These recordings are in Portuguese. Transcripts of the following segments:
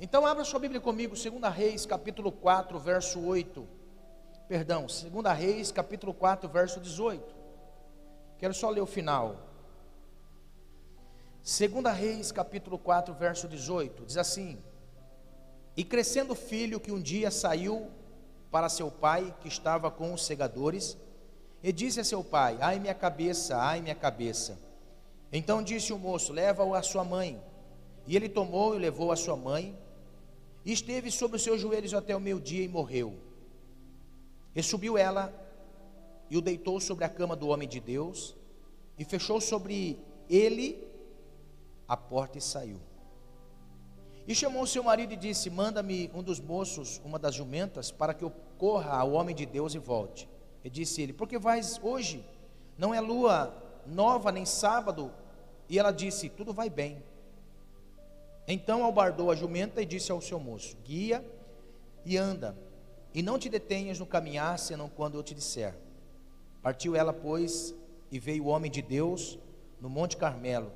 Então abra sua Bíblia comigo, 2 Reis, capítulo 4, verso 8. Perdão, 2 Reis, capítulo 4, verso 18. Quero só ler o final. 2 Reis, capítulo 4, verso 18, diz assim: E crescendo o filho que um dia saiu para seu pai, que estava com os segadores, e disse a seu pai: Ai minha cabeça, ai minha cabeça. Então disse o moço: Leva-o à sua mãe. E ele tomou e levou a sua mãe, esteve sobre os seus joelhos até o meio-dia e morreu. E subiu ela e o deitou sobre a cama do homem de Deus, e fechou sobre ele a porta e saiu. E chamou seu marido e disse: Manda-me um dos moços, uma das jumentas, para que eu corra ao homem de Deus e volte. E disse ele: Porque vais hoje? Não é lua nova nem sábado. E ela disse: Tudo vai bem. Então albardou a jumenta e disse ao seu moço: Guia e anda, e não te detenhas no caminhar, senão quando eu te disser. Partiu ela, pois, e veio o homem de Deus no Monte Carmelo.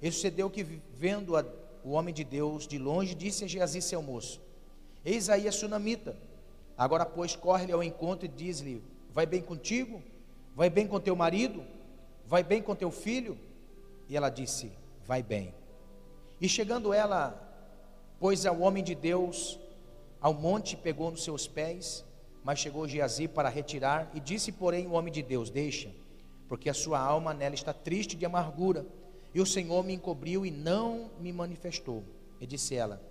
E sucedeu que, vendo a, o homem de Deus de longe, disse a Geazi, seu moço: Eis aí a sunamita. Agora, pois, corre-lhe ao encontro e diz-lhe: Vai bem contigo? Vai bem com teu marido? Vai bem com teu filho? E ela disse: Vai bem. E chegando ela, pois ao homem de Deus, ao monte, pegou nos seus pés, mas chegou Geazi para retirar, e disse, porém, o homem de Deus: Deixa, porque a sua alma nela está triste de amargura, e o Senhor me encobriu e não me manifestou. E disse ela: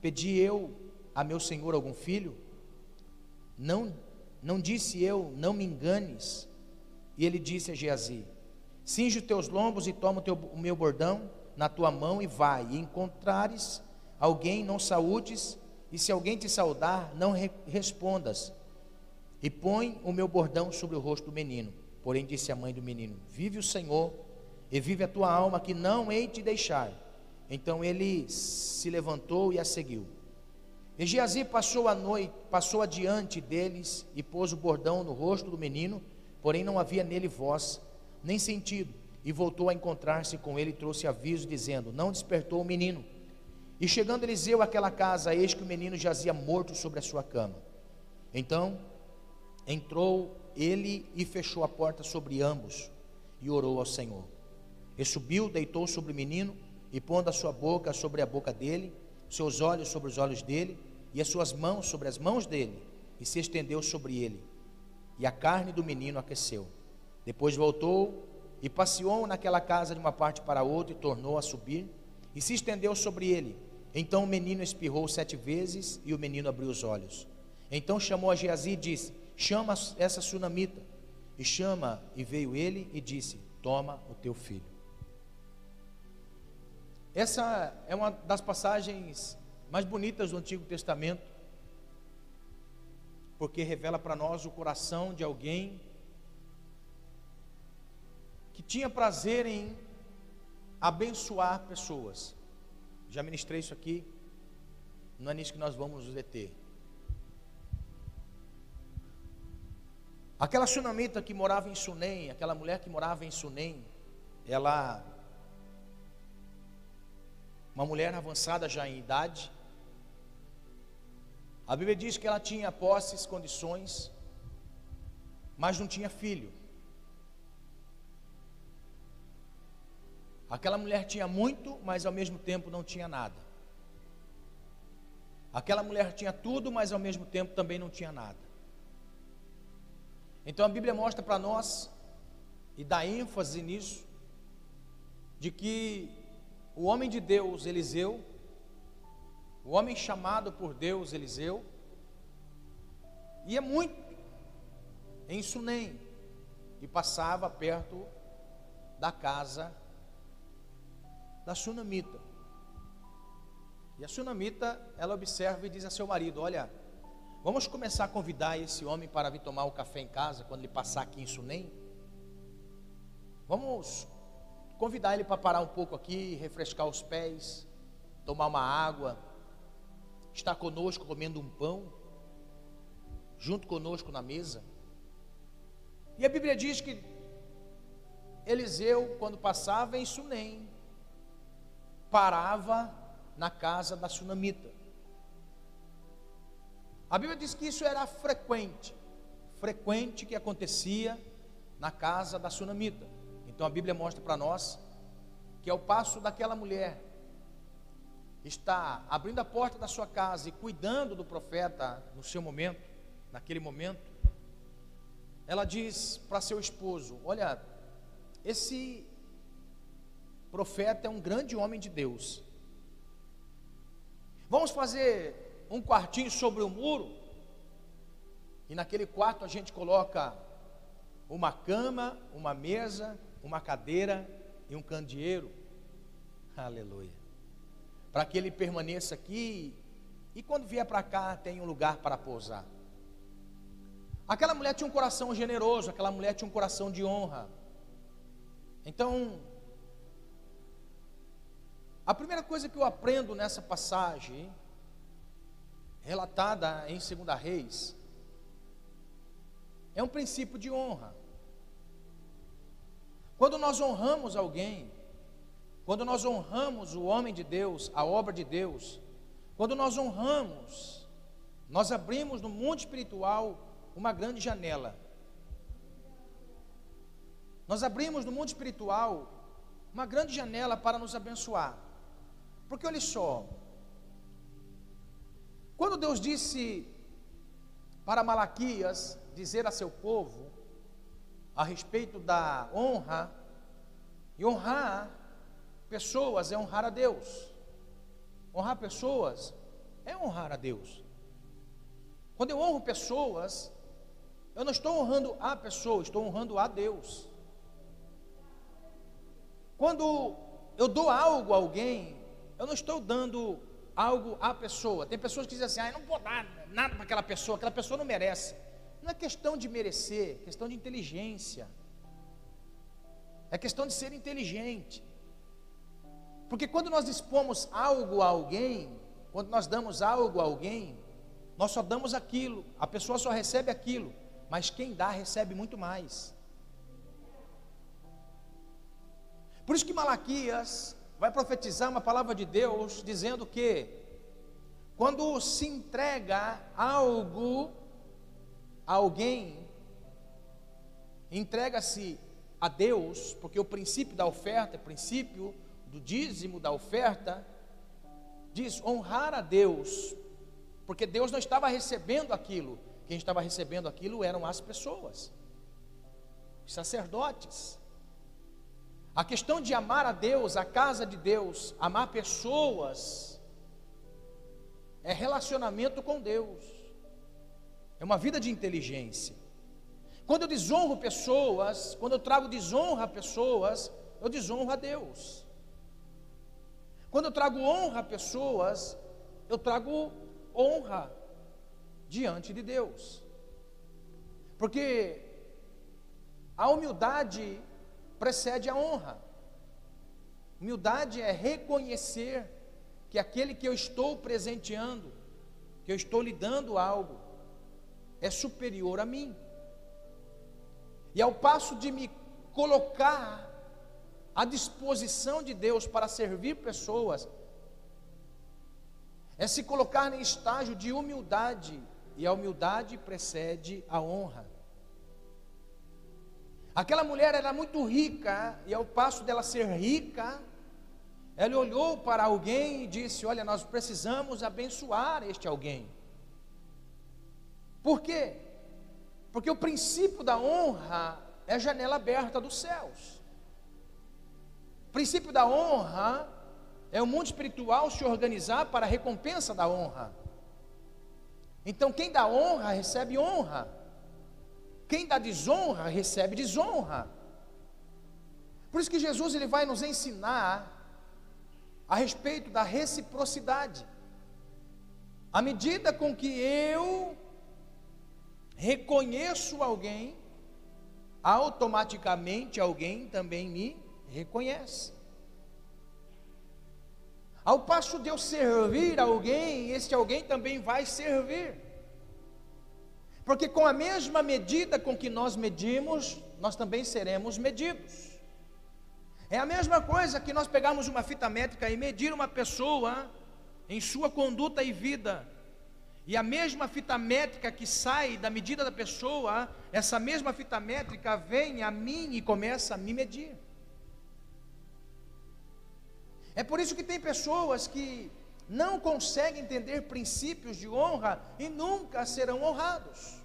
Pedi eu a meu senhor algum filho? Não não disse eu, não me enganes. E ele disse a Geazi: Cinge os teus lombos e toma o, teu, o meu bordão na tua mão e vai. E encontrares alguém, não saúdes, e se alguém te saudar, não re respondas. E põe o meu bordão sobre o rosto do menino. Porém disse a mãe do menino: Vive o Senhor, e vive a tua alma, que não hei de deixar. Então ele se levantou e a seguiu. E Geazi passou a noite, passou adiante deles e pôs o bordão no rosto do menino, porém não havia nele voz, nem sentido. E voltou a encontrar-se com ele e trouxe aviso, dizendo: Não despertou o menino. E chegando Eliseu àquela casa, eis que o menino jazia morto sobre a sua cama. Então entrou ele e fechou a porta sobre ambos e orou ao Senhor. E subiu, deitou sobre o menino e pondo a sua boca sobre a boca dele, seus olhos sobre os olhos dele, e as suas mãos sobre as mãos dele, e se estendeu sobre ele. E a carne do menino aqueceu. Depois voltou e passeou naquela casa de uma parte para outra e tornou a subir, e se estendeu sobre ele. Então o menino espirrou sete vezes e o menino abriu os olhos. Então chamou a Geazi e disse: Chama essa sunamita. E chama, e veio ele e disse: Toma o teu filho. Essa é uma das passagens mais bonitas do Antigo Testamento, porque revela para nós o coração de alguém que tinha prazer em abençoar pessoas. Já ministrei isso aqui, não é nisso que nós vamos nos deter. Aquela sunamita que morava em Sunem, aquela mulher que morava em Sunem, ela, uma mulher avançada já em idade, a Bíblia diz que ela tinha posses, condições, mas não tinha filho. Aquela mulher tinha muito, mas ao mesmo tempo não tinha nada. Aquela mulher tinha tudo, mas ao mesmo tempo também não tinha nada. Então a Bíblia mostra para nós, e dá ênfase nisso, de que o homem de Deus, Eliseu, o homem chamado por Deus, Eliseu, ia muito em Sunem e passava perto da casa da sunamita. E a sunamita, ela observa e diz a seu marido: Olha, vamos começar a convidar esse homem para vir tomar o café em casa quando ele passar aqui em Sunem. Vamos convidar ele para parar um pouco aqui, refrescar os pés, tomar uma água está conosco comendo um pão, junto conosco na mesa. E a Bíblia diz que Eliseu, quando passava em Sunem, parava na casa da sunamita. A Bíblia diz que isso era frequente, frequente que acontecia na casa da sunamita. Então a Bíblia mostra para nós que ao passo daquela mulher está abrindo a porta da sua casa e cuidando do profeta no seu momento, naquele momento, ela diz para seu esposo: Olha, esse profeta é um grande homem de Deus. Vamos fazer um quartinho sobre o muro, e naquele quarto a gente coloca uma cama, uma mesa, uma cadeira e um candeeiro. Aleluia. Para que ele permaneça aqui e quando vier para cá tem um lugar para pousar. Aquela mulher tinha um coração generoso, aquela mulher tinha um coração de honra. Então, a primeira coisa que eu aprendo nessa passagem relatada em 2 Reis, é um princípio de honra. Quando nós honramos alguém, quando nós honramos o homem de Deus, a obra de Deus, quando nós honramos, nós abrimos no mundo espiritual uma grande janela. Nós abrimos no mundo espiritual uma grande janela para nos abençoar. Porque olha só, quando Deus disse para Malaquias dizer a seu povo a respeito da honra, e honrar pessoas é honrar a Deus. Honrar pessoas é honrar a Deus. Quando eu honro pessoas, eu não estou honrando a pessoa, estou honrando a Deus. Quando eu dou algo a alguém, eu não estou dando algo à pessoa. Tem pessoas que dizem assim: ah, não vou dar nada para aquela pessoa, aquela pessoa não merece. Não é questão de merecer, é questão de inteligência. É questão de ser inteligente. Porque quando nós dispomos algo a alguém, quando nós damos algo a alguém, nós só damos aquilo, a pessoa só recebe aquilo, mas quem dá recebe muito mais. Por isso que Malaquias vai profetizar uma palavra de Deus dizendo que quando se entrega algo a alguém, entrega-se a Deus, porque o princípio da oferta, o princípio do dízimo da oferta, diz honrar a Deus, porque Deus não estava recebendo aquilo, quem estava recebendo aquilo eram as pessoas, os sacerdotes. A questão de amar a Deus, a casa de Deus, amar pessoas, é relacionamento com Deus, é uma vida de inteligência. Quando eu desonro pessoas, quando eu trago desonra a pessoas, eu desonro a Deus. Quando eu trago honra a pessoas, eu trago honra diante de Deus. Porque a humildade precede a honra. Humildade é reconhecer que aquele que eu estou presenteando, que eu estou lhe dando algo, é superior a mim. E ao passo de me colocar à disposição de Deus para servir pessoas, é se colocar em estágio de humildade, e a humildade precede a honra. Aquela mulher era muito rica, e ao passo dela ser rica, ela olhou para alguém e disse: Olha, nós precisamos abençoar este alguém. Por quê? Porque o princípio da honra é a janela aberta dos céus. O princípio da honra é o mundo espiritual se organizar para a recompensa da honra. Então, quem dá honra recebe honra. Quem dá desonra, recebe desonra. Por isso que Jesus ele vai nos ensinar a respeito da reciprocidade. À medida com que eu reconheço alguém, automaticamente alguém também me reconhece. Ao passo de eu servir alguém, este alguém também vai servir. Porque com a mesma medida com que nós medimos, nós também seremos medidos. É a mesma coisa que nós pegarmos uma fita métrica e medir uma pessoa em sua conduta e vida. E a mesma fita métrica que sai da medida da pessoa, essa mesma fita métrica vem a mim e começa a me medir. É por isso que tem pessoas que não conseguem entender princípios de honra e nunca serão honrados.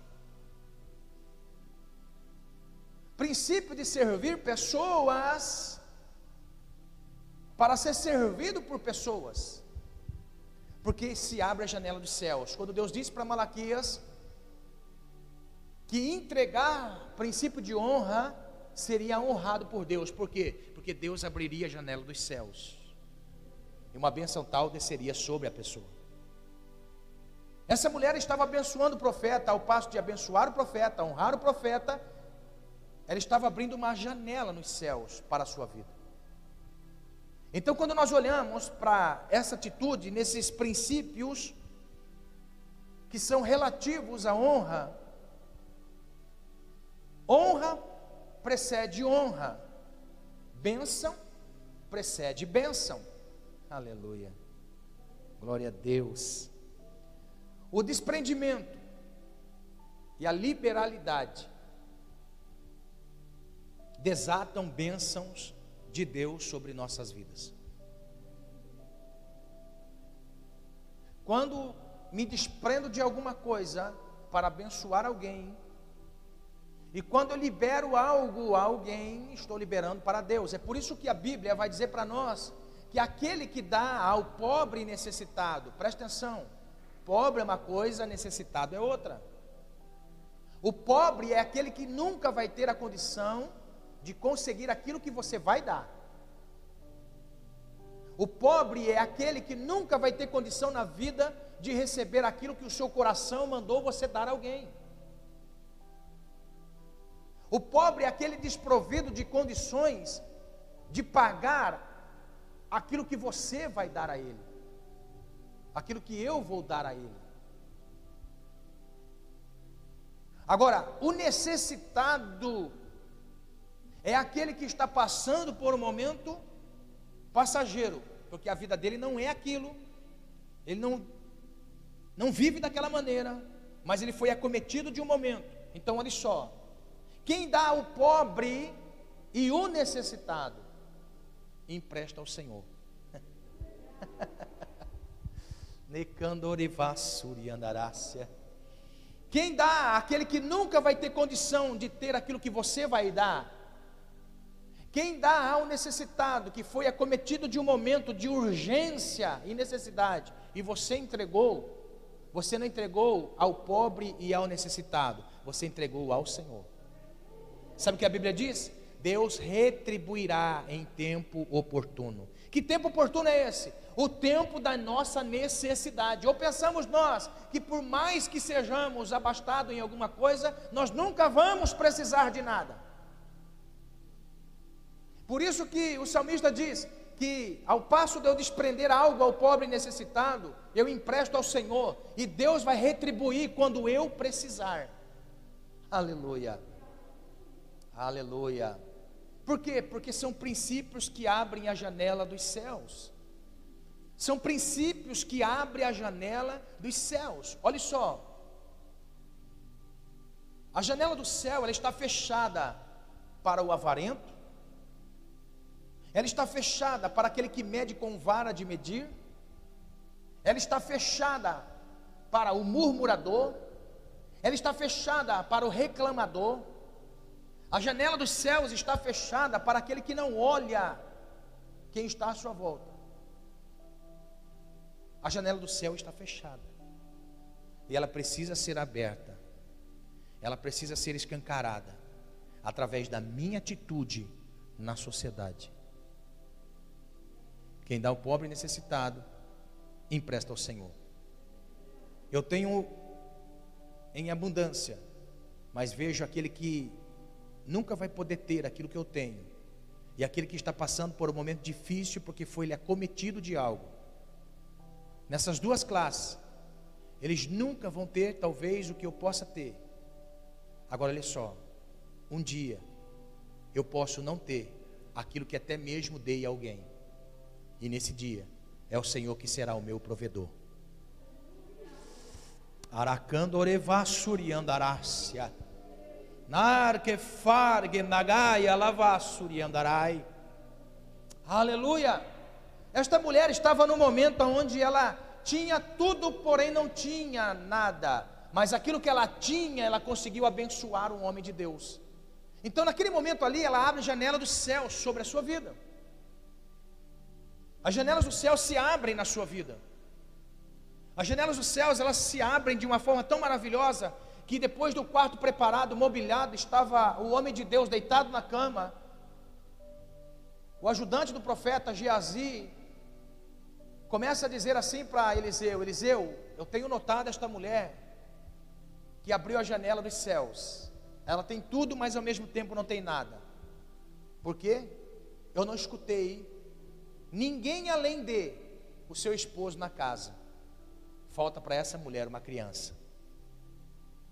Princípio de servir pessoas para ser servido por pessoas. Porque se abre a janela dos céus. Quando Deus disse para Malaquias que entregar princípio de honra seria honrado por Deus. Por quê? Porque Deus abriria a janela dos céus. E uma bênção tal desceria sobre a pessoa. Essa mulher estava abençoando o profeta, ao passo de abençoar o profeta, honrar o profeta, ela estava abrindo uma janela nos céus para a sua vida. Então, quando nós olhamos para essa atitude, nesses princípios que são relativos à honra, honra precede honra, bênção precede bênção. Aleluia. Glória a Deus. O desprendimento e a liberalidade desatam bênçãos de Deus sobre nossas vidas. Quando me desprendo de alguma coisa para abençoar alguém, e quando eu libero algo a alguém, estou liberando para Deus. É por isso que a Bíblia vai dizer para nós que aquele que dá ao pobre e necessitado, presta atenção, pobre é uma coisa, necessitado é outra. O pobre é aquele que nunca vai ter a condição de conseguir aquilo que você vai dar. O pobre é aquele que nunca vai ter condição na vida de receber aquilo que o seu coração mandou você dar a alguém. O pobre é aquele desprovido de condições de pagar aquilo que você vai dar a ele, aquilo que eu vou dar a ele. Agora, o necessitado é aquele que está passando por um momento passageiro, porque a vida dele não é aquilo, ele não, não vive daquela maneira, mas ele foi acometido de um momento. Então, olha só: quem dá ao pobre e o necessitado, empresta ao Senhor. Quem dá aquele que nunca vai ter condição de ter aquilo que você vai dar, quem dá ao necessitado que foi acometido de um momento de urgência e necessidade, e você entregou, você não entregou ao pobre e ao necessitado, você entregou ao Senhor. Sabe o que a Bíblia diz? Deus retribuirá em tempo oportuno. Que tempo oportuno é esse? O tempo da nossa necessidade. Ou pensamos nós que por mais que sejamos abastados em alguma coisa, nós nunca vamos precisar de nada. Por isso que o salmista diz que ao passo de eu desprender algo ao pobre necessitado, eu empresto ao Senhor e Deus vai retribuir quando eu precisar. Aleluia. Aleluia. Por quê? Porque são princípios que abrem a janela dos céus. São princípios que abrem a janela dos céus. Olha só. A janela do céu, ela está fechada para o avarento, ela está fechada para aquele que mede com vara de medir, ela está fechada para o murmurador, ela está fechada para o reclamador, a janela dos céus está fechada para aquele que não olha quem está à sua volta. A janela do céu está fechada. E ela precisa ser aberta. Ela precisa ser escancarada através da minha atitude na sociedade. Quem dá ao pobre necessitado, empresta ao Senhor. Eu tenho em abundância, mas vejo aquele que nunca vai poder ter aquilo que eu tenho, e aquele que está passando por um momento difícil porque foi lhe acometido de algo. Nessas duas classes, eles nunca vão ter talvez o que eu possa ter. Agora olha só, um dia eu posso não ter aquilo que até mesmo dei a alguém. E nesse dia é o Senhor que será o meu provedor. Aracando orevassuriandarácia. Narque fargue nagaia lavassuriandarai. Aleluia! Esta mulher estava no momento onde ela tinha tudo, porém não tinha nada. Mas aquilo que ela tinha, ela conseguiu abençoar um homem de Deus. Então, naquele momento ali, ela abre a janela do céu sobre a sua vida. As janelas do céu se abrem na sua vida. As janelas dos céus, elas se abrem de uma forma tão maravilhosa que depois do quarto preparado, mobiliado, estava o homem de Deus deitado na cama. O ajudante do profeta Geazi começa a dizer assim para Eliseu: Eliseu, eu tenho notado esta mulher que abriu a janela dos céus. Ela tem tudo, mas ao mesmo tempo não tem nada. Por quê? Eu não escutei ninguém além de o seu esposo na casa. Falta para essa mulher uma criança.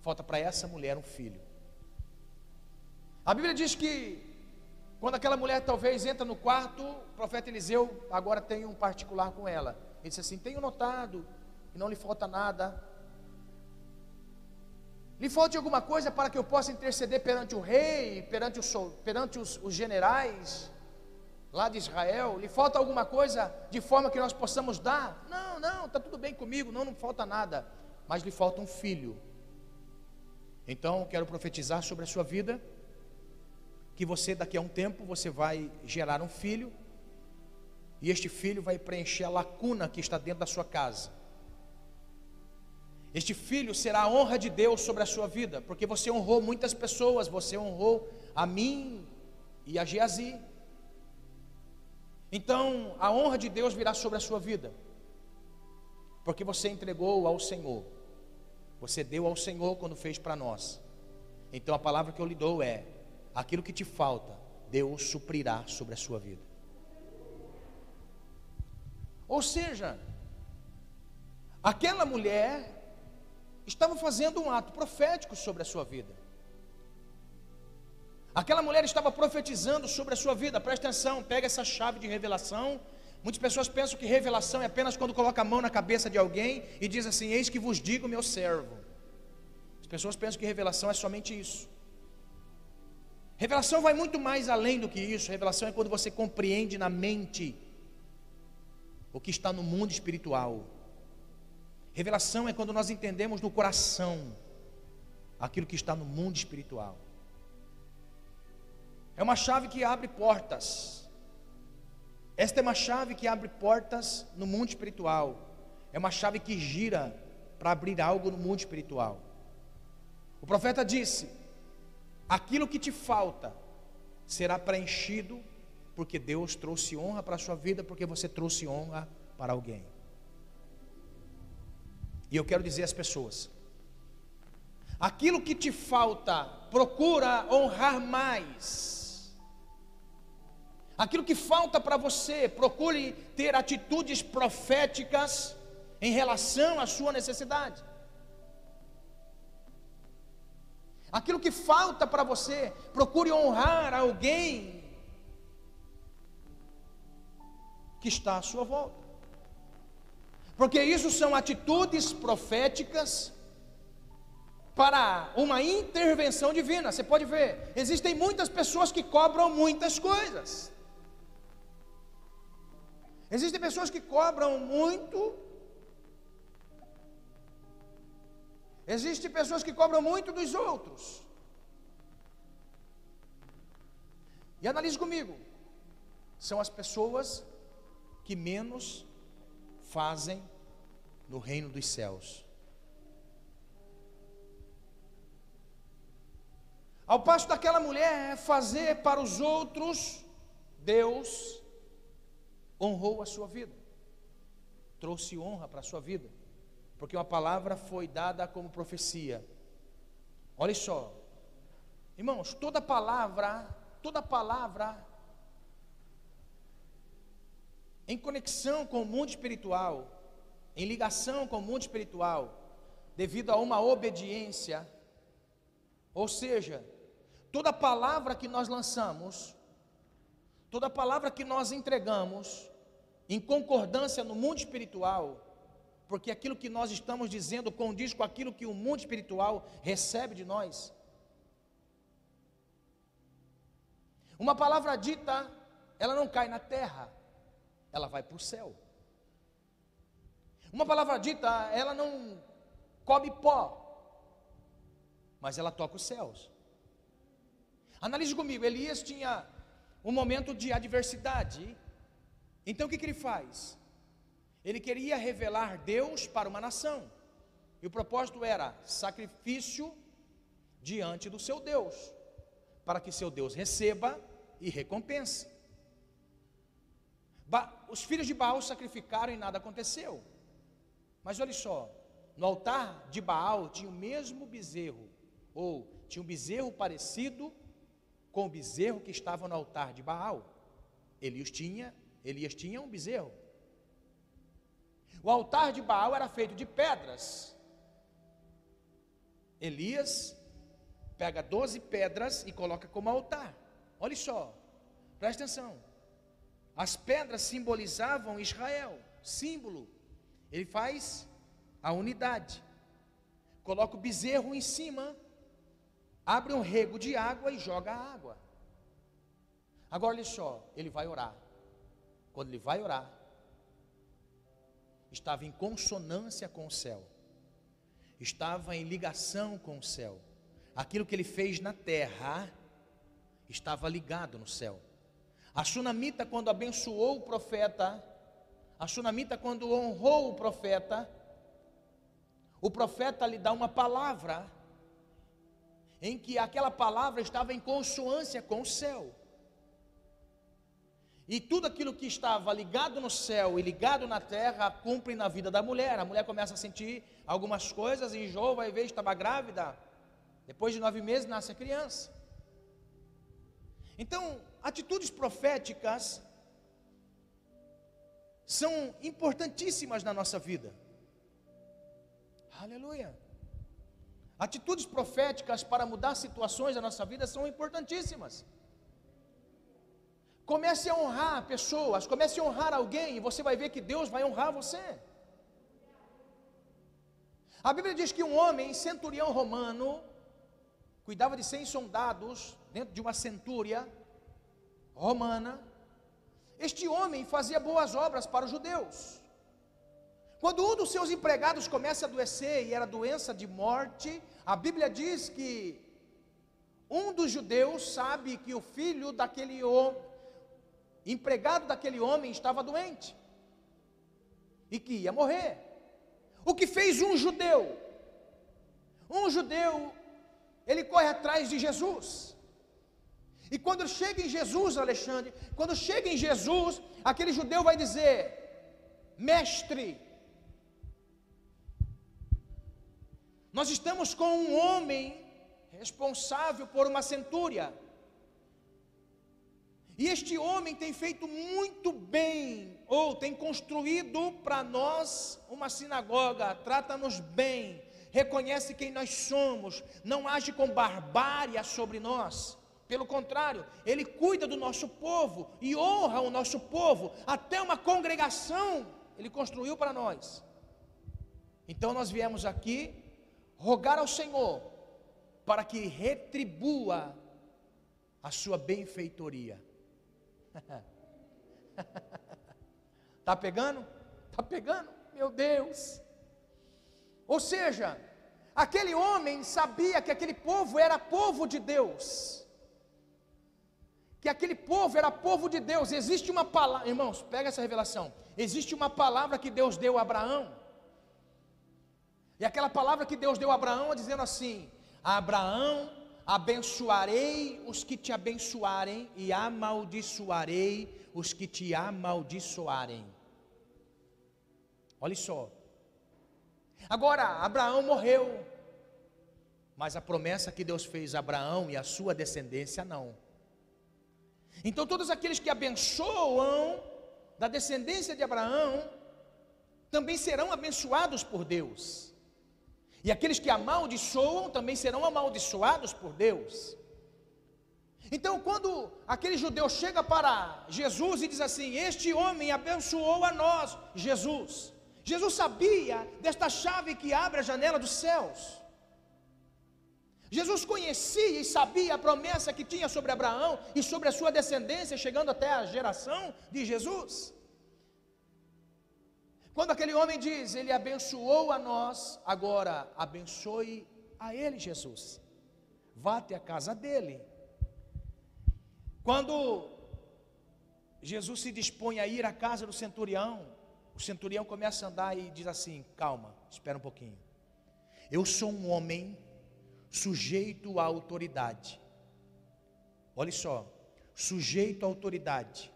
Falta para essa mulher um filho. A Bíblia diz que quando aquela mulher talvez entra no quarto, o profeta Eliseu agora tem um particular com ela. Ele disse assim: Tenho notado que não lhe falta nada. Lhe falta alguma coisa para que eu possa interceder perante o rei, perante, o, perante os, os generais lá de Israel? Lhe falta alguma coisa de forma que nós possamos dar? Não, não, está tudo bem comigo, não, não falta nada. Mas lhe falta um filho. Então, quero profetizar sobre a sua vida que você daqui a um tempo você vai gerar um filho e este filho vai preencher a lacuna que está dentro da sua casa. Este filho será a honra de Deus sobre a sua vida, porque você honrou muitas pessoas, você honrou a mim e a Geazi. Então, a honra de Deus virá sobre a sua vida, porque você entregou ao Senhor, você deu ao Senhor quando fez para nós. Então, a palavra que eu lhe dou é: aquilo que te falta, Deus suprirá sobre a sua vida. Ou seja, aquela mulher estava fazendo um ato profético sobre a sua vida. Aquela mulher estava profetizando sobre a sua vida. Presta atenção, pega essa chave de revelação. Muitas pessoas pensam que revelação é apenas quando coloca a mão na cabeça de alguém e diz assim: Eis que vos digo, meu servo. As pessoas pensam que revelação é somente isso. Revelação vai muito mais além do que isso. Revelação é quando você compreende na mente o que está no mundo espiritual. Revelação é quando nós entendemos no coração aquilo que está no mundo espiritual. É uma chave que abre portas. Esta é uma chave que abre portas no mundo espiritual. É uma chave que gira para abrir algo no mundo espiritual. O profeta disse: aquilo que te falta será preenchido, porque Deus trouxe honra para a sua vida, porque você trouxe honra para alguém. E eu quero dizer às pessoas: aquilo que te falta, procura honrar mais. Aquilo que falta para você, procure ter atitudes proféticas em relação à sua necessidade. Aquilo que falta para você, procure honrar alguém que está à sua volta. Porque isso são atitudes proféticas para uma intervenção divina. Você pode ver, existem muitas pessoas que cobram muitas coisas. Existem pessoas que cobram muito Existem pessoas que cobram muito dos outros. E analise comigo: são as pessoas que menos fazem no reino dos céus. Ao passo daquela mulher é fazer para os outros, Deus honrou a sua vida, trouxe honra para a sua vida porque uma palavra foi dada como profecia. Olha só, irmãos, toda palavra, toda palavra em conexão com o mundo espiritual, em ligação com o mundo espiritual, devido a uma obediência, ou seja, toda palavra que nós lançamos, toda palavra que nós entregamos, em concordância no mundo espiritual, porque aquilo que nós estamos dizendo condiz com aquilo que o mundo espiritual recebe de nós. Uma palavra dita, ela não cai na terra, ela vai para o céu. Uma palavra dita, ela não come pó, mas ela toca os céus. Analise comigo, Elias tinha um momento de adversidade. Então o que, que ele faz? Ele queria revelar Deus para uma nação. E o propósito era sacrifício diante do seu Deus, para que seu Deus receba e recompense. Ba os filhos de Baal sacrificaram e nada aconteceu. Mas olha só, no altar de Baal tinha o mesmo bezerro, ou tinha um bezerro parecido com o bezerro que estava no altar de Baal. Elias tinha, Elias tinha um bezerro. O altar de Baal era feito de pedras. Elias pega 12 pedras e coloca como altar. Olha só, presta atenção. As pedras simbolizavam Israel, símbolo ele faz a unidade. Coloca o bezerro em cima, abre um rego de água e joga a água. Agora olha só, ele vai orar. Quando ele vai orar, estava em consonância com o céu, estava em ligação com o céu. Aquilo que ele fez na terra estava ligado no céu. A sunamita, quando abençoou o profeta, a sunamita, quando honrou o profeta, o profeta lhe dá uma palavra, em que aquela palavra estava em consoância com o céu. E tudo aquilo que estava ligado no céu e ligado na terra cumpre na vida da mulher. A mulher começa a sentir algumas coisas enjoa, vai ver, estava grávida. Depois de nove meses nasce a criança. Então, atitudes proféticas são importantíssimas na nossa vida. Aleluia. Atitudes proféticas para mudar situações da nossa vida são importantíssimas. Comece a honrar pessoas, comece a honrar alguém, e você vai ver que Deus vai honrar você. A Bíblia diz que um homem, centurião romano, cuidava de 100 soldados dentro de uma centúria romana, este homem fazia boas obras para os judeus. Quando um dos seus empregados começa a adoecer e era doença de morte, a Bíblia diz que um dos judeus sabe que o filho daquele homem, empregado daquele homem, estava doente e que ia morrer. O que fez um judeu? Um judeu, ele corre atrás de Jesus. E quando chega em Jesus, Alexandre, quando chega em Jesus, aquele judeu vai dizer: Mestre, nós estamos com um homem responsável por uma centúria. E este homem tem feito muito bem, ou tem construído para nós uma sinagoga, trata-nos bem, reconhece quem nós somos, não age com barbárie sobre nós. Pelo contrário, ele cuida do nosso povo e honra o nosso povo, até uma congregação ele construiu para nós. Então nós viemos aqui rogar ao Senhor para que retribua a sua benfeitoria. Tá pegando? Tá pegando? Meu Deus. Ou seja, aquele homem sabia que aquele povo era povo de Deus que aquele povo era povo de Deus. Existe uma palavra, irmãos, pega essa revelação. Existe uma palavra que Deus deu a Abraão. E aquela palavra que Deus deu a Abraão é dizendo assim: Abraão, abençoarei os que te abençoarem e amaldiçoarei os que te amaldiçoarem. Olha só. Agora, Abraão morreu, mas a promessa que Deus fez a Abraão e a sua descendência não. Então, todos aqueles que abençoam da descendência de Abraão também serão abençoados por Deus. E aqueles que amaldiçoam também serão amaldiçoados por Deus. Então, quando aquele judeu chega para Jesus e diz assim: Este homem abençoou a nós, Jesus, Jesus sabia desta chave que abre a janela dos céus. Jesus conhecia e sabia a promessa que tinha sobre Abraão e sobre a sua descendência, chegando até a geração de Jesus. Quando aquele homem diz, Ele abençoou a nós, agora abençoe a Ele, Jesus. Vá até a casa dele. Quando Jesus se dispõe a ir à casa do centurião, o centurião começa a andar e diz assim: Calma, espera um pouquinho. Eu sou um homem sujeito à autoridade. Olha só, sujeito à autoridade.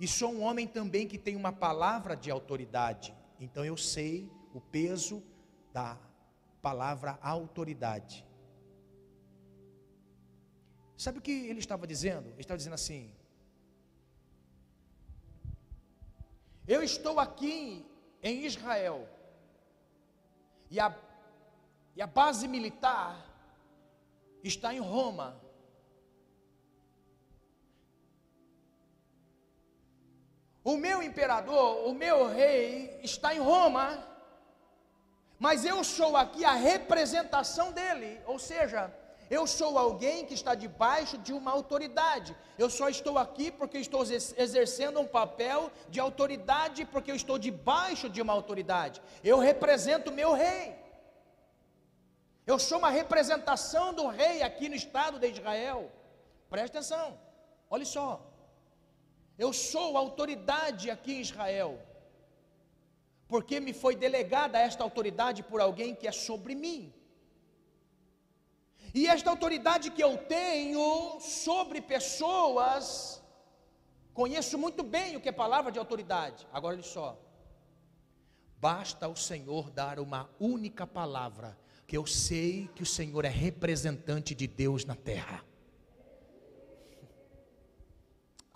E sou um homem também que tem uma palavra de autoridade. Então eu sei o peso da palavra autoridade. Sabe o que ele estava dizendo? Ele estava dizendo assim: Eu estou aqui em Israel, e a, e a base militar está em Roma. O meu imperador, o meu rei está em Roma, mas eu sou aqui a representação dele, ou seja, eu sou alguém que está debaixo de uma autoridade. Eu só estou aqui porque estou exercendo um papel de autoridade, porque eu estou debaixo de uma autoridade. Eu represento meu rei. Eu sou uma representação do rei aqui no estado de Israel. Preste atenção, olha só. Eu sou autoridade aqui em Israel, porque me foi delegada esta autoridade por alguém que é sobre mim. E esta autoridade que eu tenho sobre pessoas, conheço muito bem o que é palavra de autoridade. Agora olha só. Basta o Senhor dar uma única palavra, que eu sei que o Senhor é representante de Deus na terra.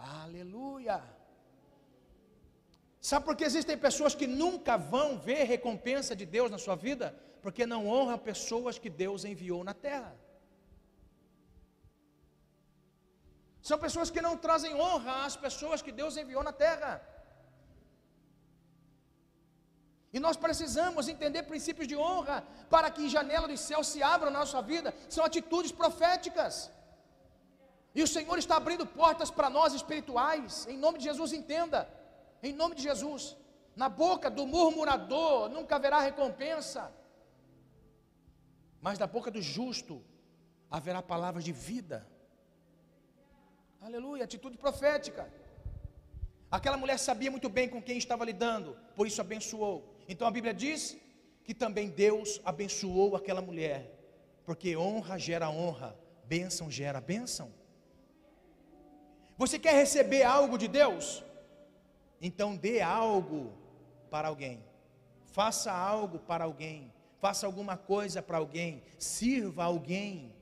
Aleluia. Sabe por que existem pessoas que nunca vão ver recompensa de Deus na sua vida? Porque não honram pessoas que Deus enviou na terra. São pessoas que não trazem honra às pessoas que Deus enviou na terra. E nós precisamos entender princípios de honra para que janela do céu se abra na nossa vida. São atitudes proféticas. E o Senhor está abrindo portas para nós espirituais. Em nome de Jesus, entenda. Em nome de Jesus. Na boca do murmurador nunca haverá recompensa. Mas na boca do justo haverá palavras de vida. Aleluia, atitude profética. Aquela mulher sabia muito bem com quem estava lidando, por isso abençoou. Então a Bíblia diz que também Deus abençoou aquela mulher, porque honra gera honra, bênção gera bênção. Você quer receber algo de Deus? Então dê algo para alguém. Faça algo para alguém. Faça alguma coisa para alguém. Sirva alguém.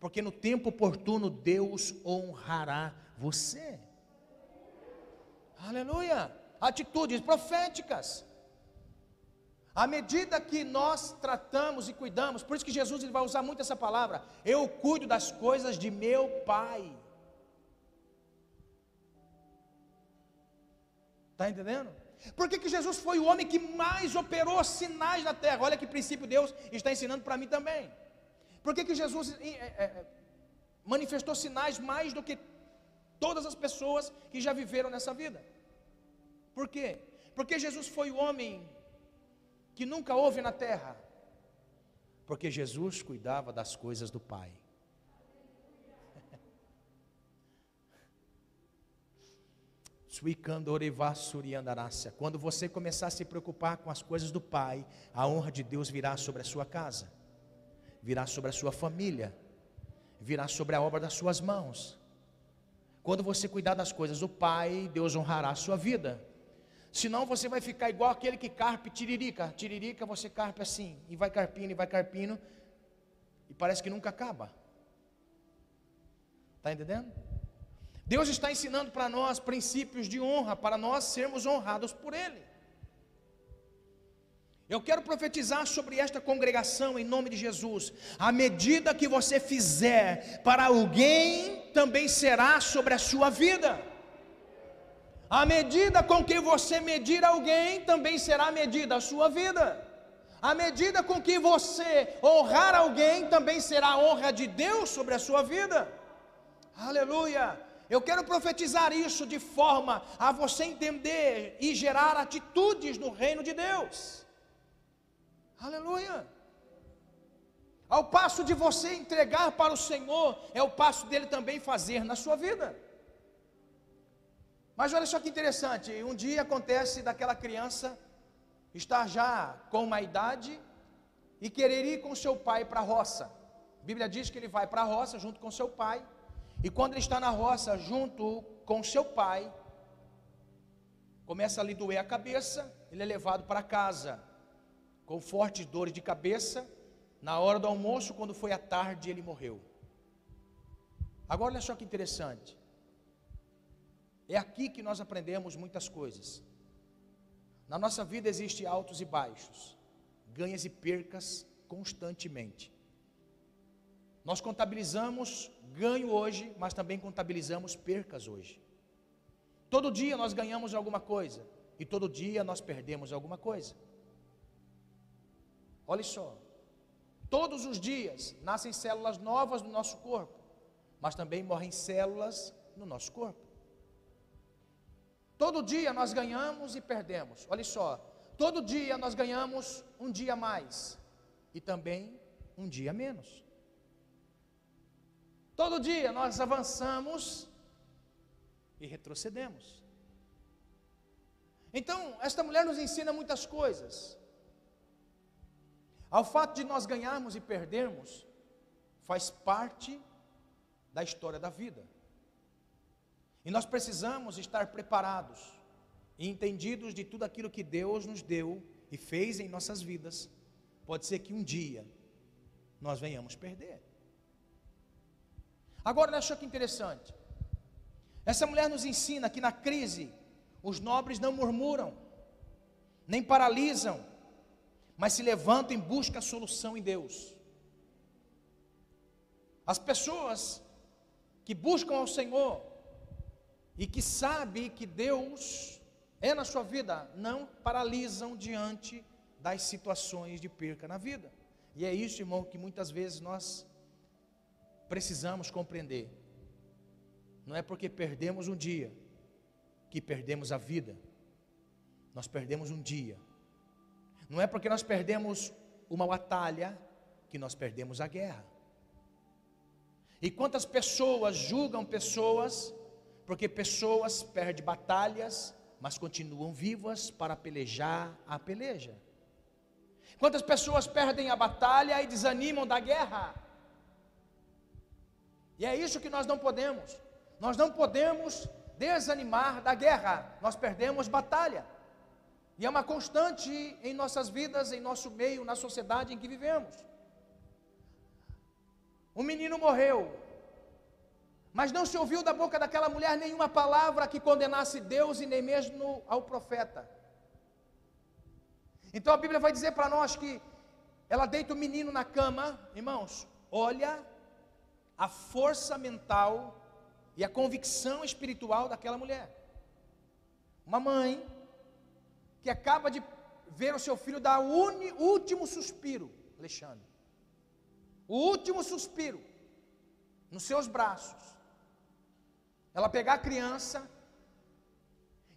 Porque no tempo oportuno Deus honrará você. Aleluia. Atitudes proféticas. À medida que nós tratamos e cuidamos, por isso que Jesus ele vai usar muito essa palavra, eu cuido das coisas de meu Pai. Está entendendo? Por que, que Jesus foi o homem que mais operou sinais na terra? Olha que princípio Deus está ensinando para mim também. Por que, que Jesus é, é, manifestou sinais mais do que todas as pessoas que já viveram nessa vida? Por quê? Porque Jesus foi o homem que nunca houve na terra. Porque Jesus cuidava das coisas do Pai. Quando você começar a se preocupar com as coisas do Pai, a honra de Deus virá sobre a sua casa, virá sobre a sua família, virá sobre a obra das suas mãos. Quando você cuidar das coisas do Pai, Deus honrará a sua vida. Senão você vai ficar igual aquele que carpe tiririca. Tiririca você carpe assim, e vai carpindo, e vai carpindo, e parece que nunca acaba. Está entendendo? Deus está ensinando para nós princípios de honra, para nós sermos honrados por Ele. Eu quero profetizar sobre esta congregação em nome de Jesus. À medida que você fizer para alguém, também será sobre a sua vida. A medida com que você medir alguém também será medida a sua vida. A medida com que você honrar alguém também será a honra de Deus sobre a sua vida. Aleluia. Eu quero profetizar isso de forma a você entender e gerar atitudes no reino de Deus. Aleluia. Ao passo de você entregar para o Senhor, é o passo dele também fazer na sua vida. Mas olha só que interessante, um dia acontece daquela criança estar já com uma idade e querer ir com seu pai para a roça. A Bíblia diz que ele vai para a roça junto com seu pai, e quando ele está na roça junto com seu pai, começa a lhe doer a cabeça, ele é levado para casa com fortes dores de cabeça. Na hora do almoço, quando foi à tarde, ele morreu. Agora olha só que interessante. É aqui que nós aprendemos muitas coisas. Na nossa vida existe altos e baixos, ganhas e percas constantemente. Nós contabilizamos ganho hoje, mas também contabilizamos percas hoje. Todo dia nós ganhamos alguma coisa e todo dia nós perdemos alguma coisa. Olha só, todos os dias nascem células novas no nosso corpo, mas também morrem células no nosso corpo. Todo dia nós ganhamos e perdemos. Olha só, todo dia nós ganhamos um dia mais e também um dia menos. Todo dia nós avançamos e retrocedemos. Então, esta mulher nos ensina muitas coisas. Ao fato de nós ganharmos e perdermos, faz parte da história da vida. E nós precisamos estar preparados e entendidos de tudo aquilo que Deus nos deu e fez em nossas vidas. Pode ser que um dia nós venhamos perder. Agora, olha só que interessante. Essa mulher nos ensina que na crise, os nobres não murmuram, nem paralisam, mas se levantam em busca da solução em Deus. As pessoas que buscam ao Senhor, e que sabe que Deus é na sua vida, não paralisam diante das situações de perca na vida. E é isso, irmão, que muitas vezes nós precisamos compreender. Não é porque perdemos um dia que perdemos a vida. Nós perdemos um dia. Não é porque nós perdemos uma batalha que nós perdemos a guerra. E quantas pessoas julgam pessoas porque pessoas perdem batalhas, mas continuam vivas para pelejar a peleja. Quantas pessoas perdem a batalha e desanimam da guerra? E é isso que nós não podemos. Nós não podemos desanimar da guerra. Nós perdemos batalha. E é uma constante em nossas vidas, em nosso meio, na sociedade em que vivemos. Um menino morreu, mas não se ouviu da boca daquela mulher nenhuma palavra que condenasse Deus e nem mesmo ao profeta. Então a Bíblia vai dizer para nós que ela deita o menino na cama, irmãos, olha a força mental e a convicção espiritual daquela mulher. Uma mãe que acaba de ver o seu filho dar o último suspiro, Alexandre. O último suspiro nos seus braços. Ela pegar a criança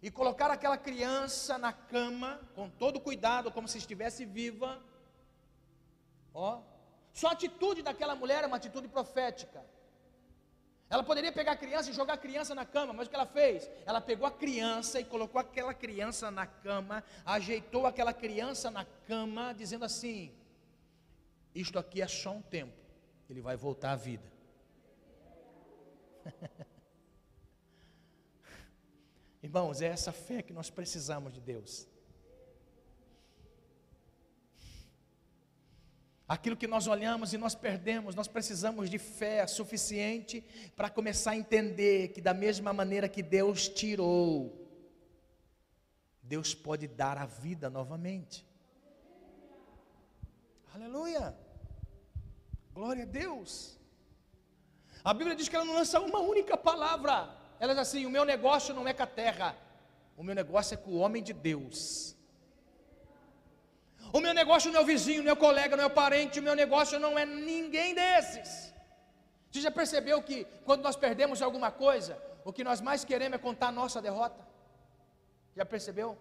e colocar aquela criança na cama, com todo cuidado, como se estivesse viva. Ó, só a atitude daquela mulher é uma atitude profética. Ela poderia pegar a criança e jogar a criança na cama, mas o que ela fez? Ela pegou a criança e colocou aquela criança na cama, ajeitou aquela criança na cama, dizendo assim: Isto aqui é só um tempo, ele vai voltar à vida. Irmãos, é essa fé que nós precisamos de Deus. Aquilo que nós olhamos e nós perdemos, nós precisamos de fé suficiente para começar a entender que, da mesma maneira que Deus tirou, Deus pode dar a vida novamente. Aleluia! Glória a Deus! A Bíblia diz que ela não lança uma única palavra ela diz assim: o meu negócio não é com a terra, O meu negócio é com o homem de Deus. O meu negócio não é o vizinho, não é o colega, não é o parente, o meu negócio não é ninguém desses. Você já percebeu que quando nós perdemos alguma coisa, o que nós mais queremos é contar a nossa derrota? Já percebeu?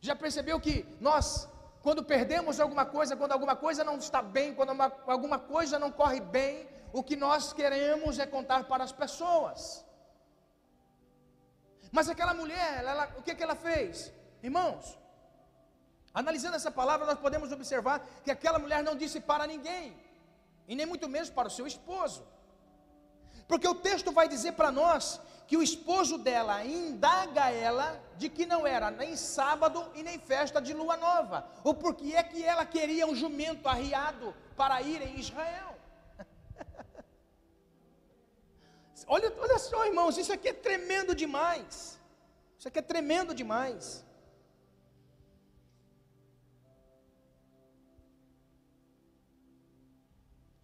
Já percebeu que nós, quando perdemos alguma coisa, quando alguma coisa não está bem, quando uma, alguma coisa não corre bem, o que nós queremos é contar para as pessoas. Mas aquela mulher, ela, o que, que ela fez? Irmãos, analisando essa palavra, nós podemos observar que aquela mulher não disse para ninguém, e nem muito menos para o seu esposo. Porque o texto vai dizer para nós que o esposo dela indaga ela de que não era nem sábado e nem festa de lua nova. O porquê é que ela queria um jumento arriado para ir em Israel. olha, olha só, irmãos, isso aqui é tremendo demais. Isso aqui é tremendo demais.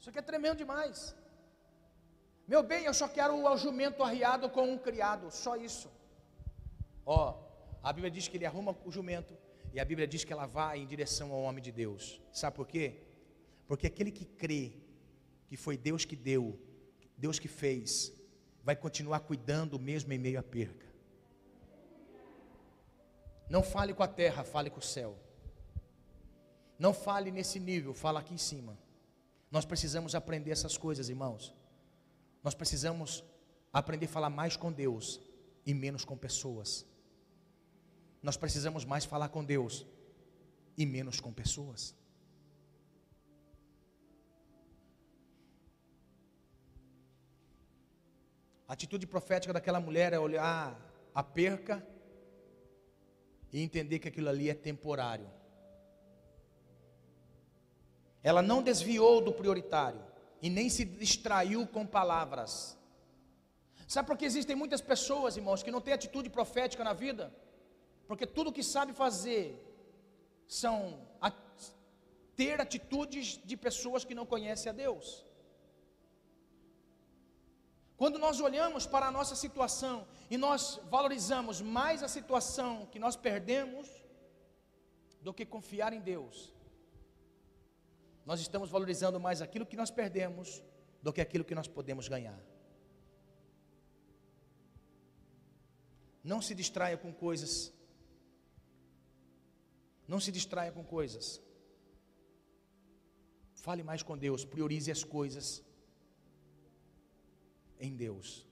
Isso aqui é tremendo demais. Meu bem, eu só quero o jumento arriado com um criado, só isso. Ó, a Bíblia diz que ele arruma o jumento e a Bíblia diz que ela vai em direção ao homem de Deus. Sabe por quê? Porque aquele que crê que foi Deus que deu, Deus que fez, vai continuar cuidando mesmo em meio à perca. Não fale com a terra, fale com o céu. Não fale nesse nível, fala aqui em cima. Nós precisamos aprender essas coisas, irmãos. Nós precisamos aprender a falar mais com Deus e menos com pessoas. Nós precisamos mais falar com Deus e menos com pessoas. A atitude profética daquela mulher é olhar a perca e entender que aquilo ali é temporário. Ela não desviou do prioritário e nem se distraiu com palavras. Sabe por que existem muitas pessoas, irmãos, que não têm atitude profética na vida? Porque tudo que sabe fazer são ter atitudes de pessoas que não conhecem a Deus. Quando nós olhamos para a nossa situação e nós valorizamos mais a situação que nós perdemos do que confiar em Deus, nós estamos valorizando mais aquilo que nós perdemos do que aquilo que nós podemos ganhar. Não se distraia com coisas. Não se distraia com coisas. Fale mais com Deus, priorize as coisas em Deus.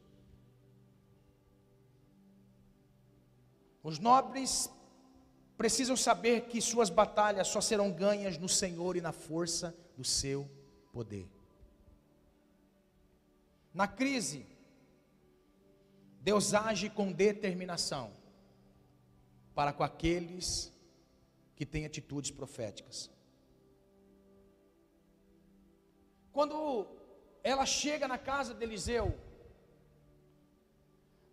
Os nobres precisam saber que suas batalhas só serão ganhas no Senhor e na força do seu poder. Na crise, Deus age com determinação para com aqueles que têm atitudes proféticas. Quando ela chega na casa de Eliseu,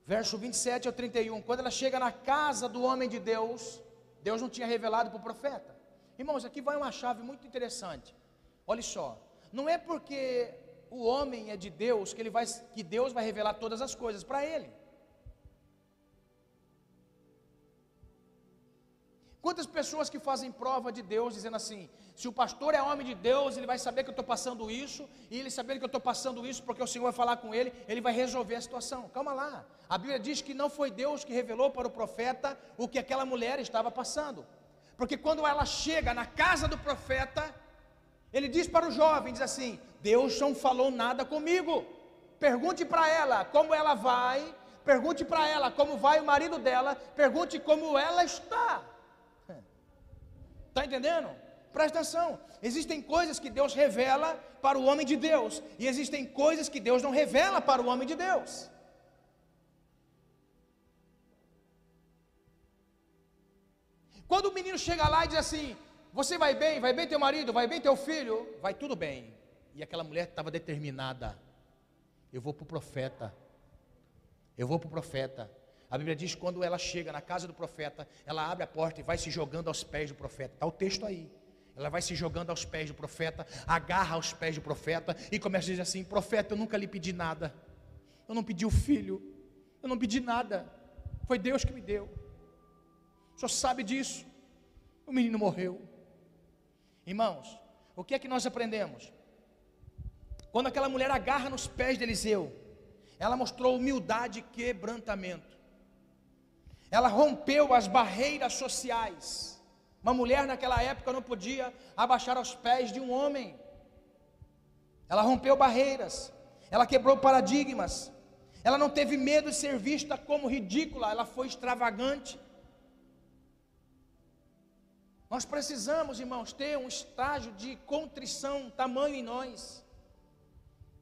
verso 27 ao 31, quando ela chega na casa do homem de Deus, Deus não tinha revelado para o profeta. Irmãos, aqui vai uma chave muito interessante. Olha só, não é porque o homem é de Deus que ele vai que Deus vai revelar todas as coisas para ele. Quantas pessoas que fazem prova de Deus dizendo assim: se o pastor é homem de Deus, ele vai saber que eu estou passando isso, e ele sabendo que eu estou passando isso, porque o Senhor vai falar com ele, ele vai resolver a situação. Calma lá. A Bíblia diz que não foi Deus que revelou para o profeta o que aquela mulher estava passando. Porque quando ela chega na casa do profeta, ele diz para o jovem: diz assim, Deus não falou nada comigo. Pergunte para ela como ela vai, pergunte para ela como vai o marido dela, pergunte como ela está. Está entendendo? Presta atenção. Existem coisas que Deus revela para o homem de Deus, e existem coisas que Deus não revela para o homem de Deus. Quando o menino chega lá e diz assim: Você vai bem? Vai bem teu marido? Vai bem teu filho? Vai tudo bem. E aquela mulher estava determinada: Eu vou para o profeta. Eu vou para o profeta. A Bíblia diz que quando ela chega na casa do profeta, ela abre a porta e vai se jogando aos pés do profeta. Está o texto aí. Ela vai se jogando aos pés do profeta, agarra aos pés do profeta e começa a dizer assim: Profeta, eu nunca lhe pedi nada. Eu não pedi o filho. Eu não pedi nada. Foi Deus que me deu. O senhor sabe disso. O menino morreu. Irmãos, o que é que nós aprendemos? Quando aquela mulher agarra nos pés de Eliseu, ela mostrou humildade e quebrantamento. Ela rompeu as barreiras sociais. Uma mulher naquela época não podia abaixar aos pés de um homem. Ela rompeu barreiras, ela quebrou paradigmas. Ela não teve medo de ser vista como ridícula, ela foi extravagante. Nós precisamos, irmãos, ter um estágio de contrição, tamanho em nós,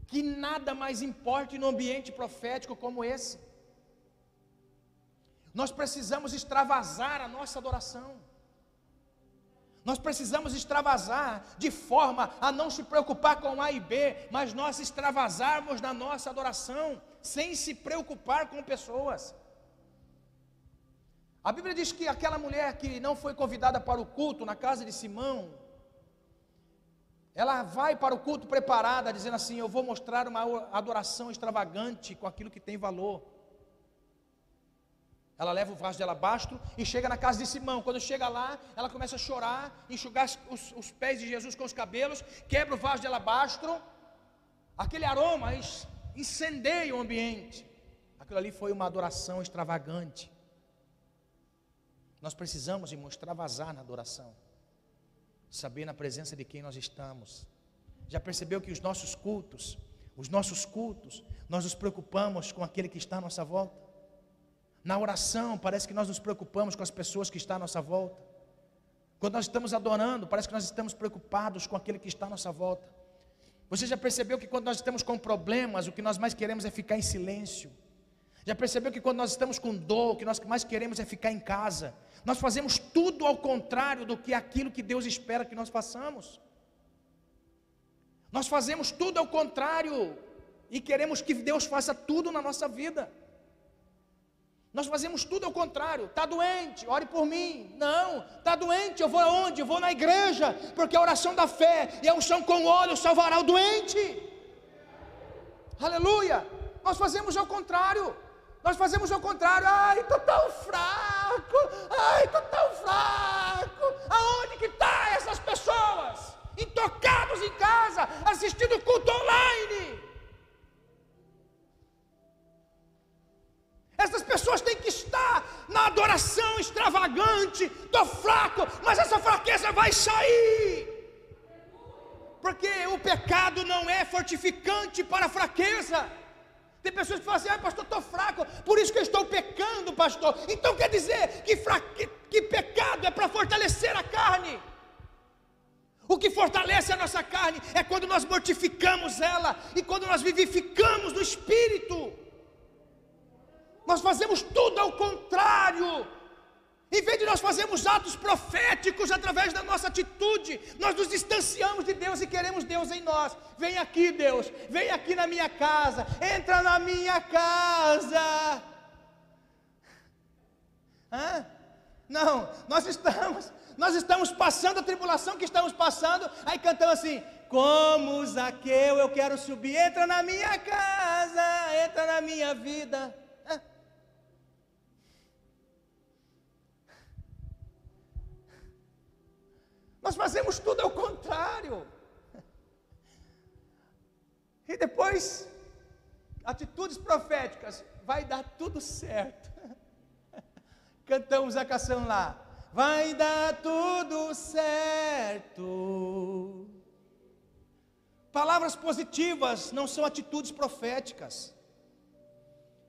que nada mais importe no ambiente profético como esse. Nós precisamos extravasar a nossa adoração. Nós precisamos extravasar de forma a não se preocupar com A e B, mas nós extravasarmos na nossa adoração, sem se preocupar com pessoas. A Bíblia diz que aquela mulher que não foi convidada para o culto na casa de Simão, ela vai para o culto preparada, dizendo assim: Eu vou mostrar uma adoração extravagante com aquilo que tem valor. Ela leva o vaso de alabastro e chega na casa de Simão. Quando chega lá, ela começa a chorar, enxugar os, os pés de Jesus com os cabelos, quebra o vaso de alabastro. Aquele aroma incendeia o ambiente. Aquilo ali foi uma adoração extravagante. Nós precisamos, irmãos, extravasar na adoração, saber na presença de quem nós estamos. Já percebeu que os nossos cultos, os nossos cultos, nós nos preocupamos com aquele que está à nossa volta? Na oração, parece que nós nos preocupamos com as pessoas que estão à nossa volta. Quando nós estamos adorando, parece que nós estamos preocupados com aquele que está à nossa volta. Você já percebeu que quando nós estamos com problemas, o que nós mais queremos é ficar em silêncio? Já percebeu que quando nós estamos com dor, o que nós mais queremos é ficar em casa? Nós fazemos tudo ao contrário do que aquilo que Deus espera que nós façamos. Nós fazemos tudo ao contrário e queremos que Deus faça tudo na nossa vida. Nós fazemos tudo ao contrário. Está doente, ore por mim. Não, está doente, eu vou aonde? Eu vou na igreja, porque a oração da fé e a unção com óleo salvará o doente. Aleluia. Nós fazemos ao contrário. Nós fazemos ao contrário. Ai, estou tão fraco. Ai, estou tão fraco. Aonde que tá essas pessoas? Intocados em casa, assistindo culto extravagante. Estou fraco, mas essa fraqueza vai sair. Porque o pecado não é fortificante para a fraqueza. Tem pessoas que falam assim, ah, pastor, estou fraco, por isso que eu estou pecando, pastor. Então quer dizer que, fraque... que pecado é para fortalecer a carne. O que fortalece a nossa carne é quando nós mortificamos ela e quando nós vivificamos no espírito. Nós fazemos tudo ao contrário em vez de nós fazermos atos proféticos através da nossa atitude, nós nos distanciamos de Deus e queremos Deus em nós. Vem aqui, Deus, vem aqui na minha casa, entra na minha casa. Hã? Não, nós estamos, nós estamos passando a tribulação que estamos passando, aí cantamos assim: Como Zaqueu, eu quero subir, entra na minha casa, entra na minha vida. Nós fazemos tudo ao contrário. E depois, atitudes proféticas, vai dar tudo certo. Cantamos a canção lá. Vai dar tudo certo. Palavras positivas não são atitudes proféticas.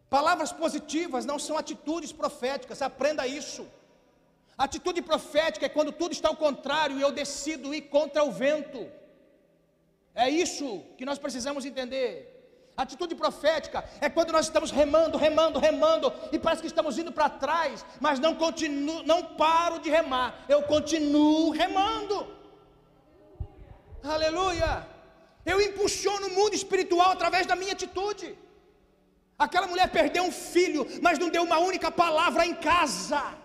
Palavras positivas não são atitudes proféticas, aprenda isso. Atitude profética é quando tudo está ao contrário e eu decido ir contra o vento. É isso que nós precisamos entender. Atitude profética é quando nós estamos remando, remando, remando e parece que estamos indo para trás, mas não continuo, não paro de remar. Eu continuo remando. Aleluia! Eu impulsiono o mundo espiritual através da minha atitude. Aquela mulher perdeu um filho, mas não deu uma única palavra em casa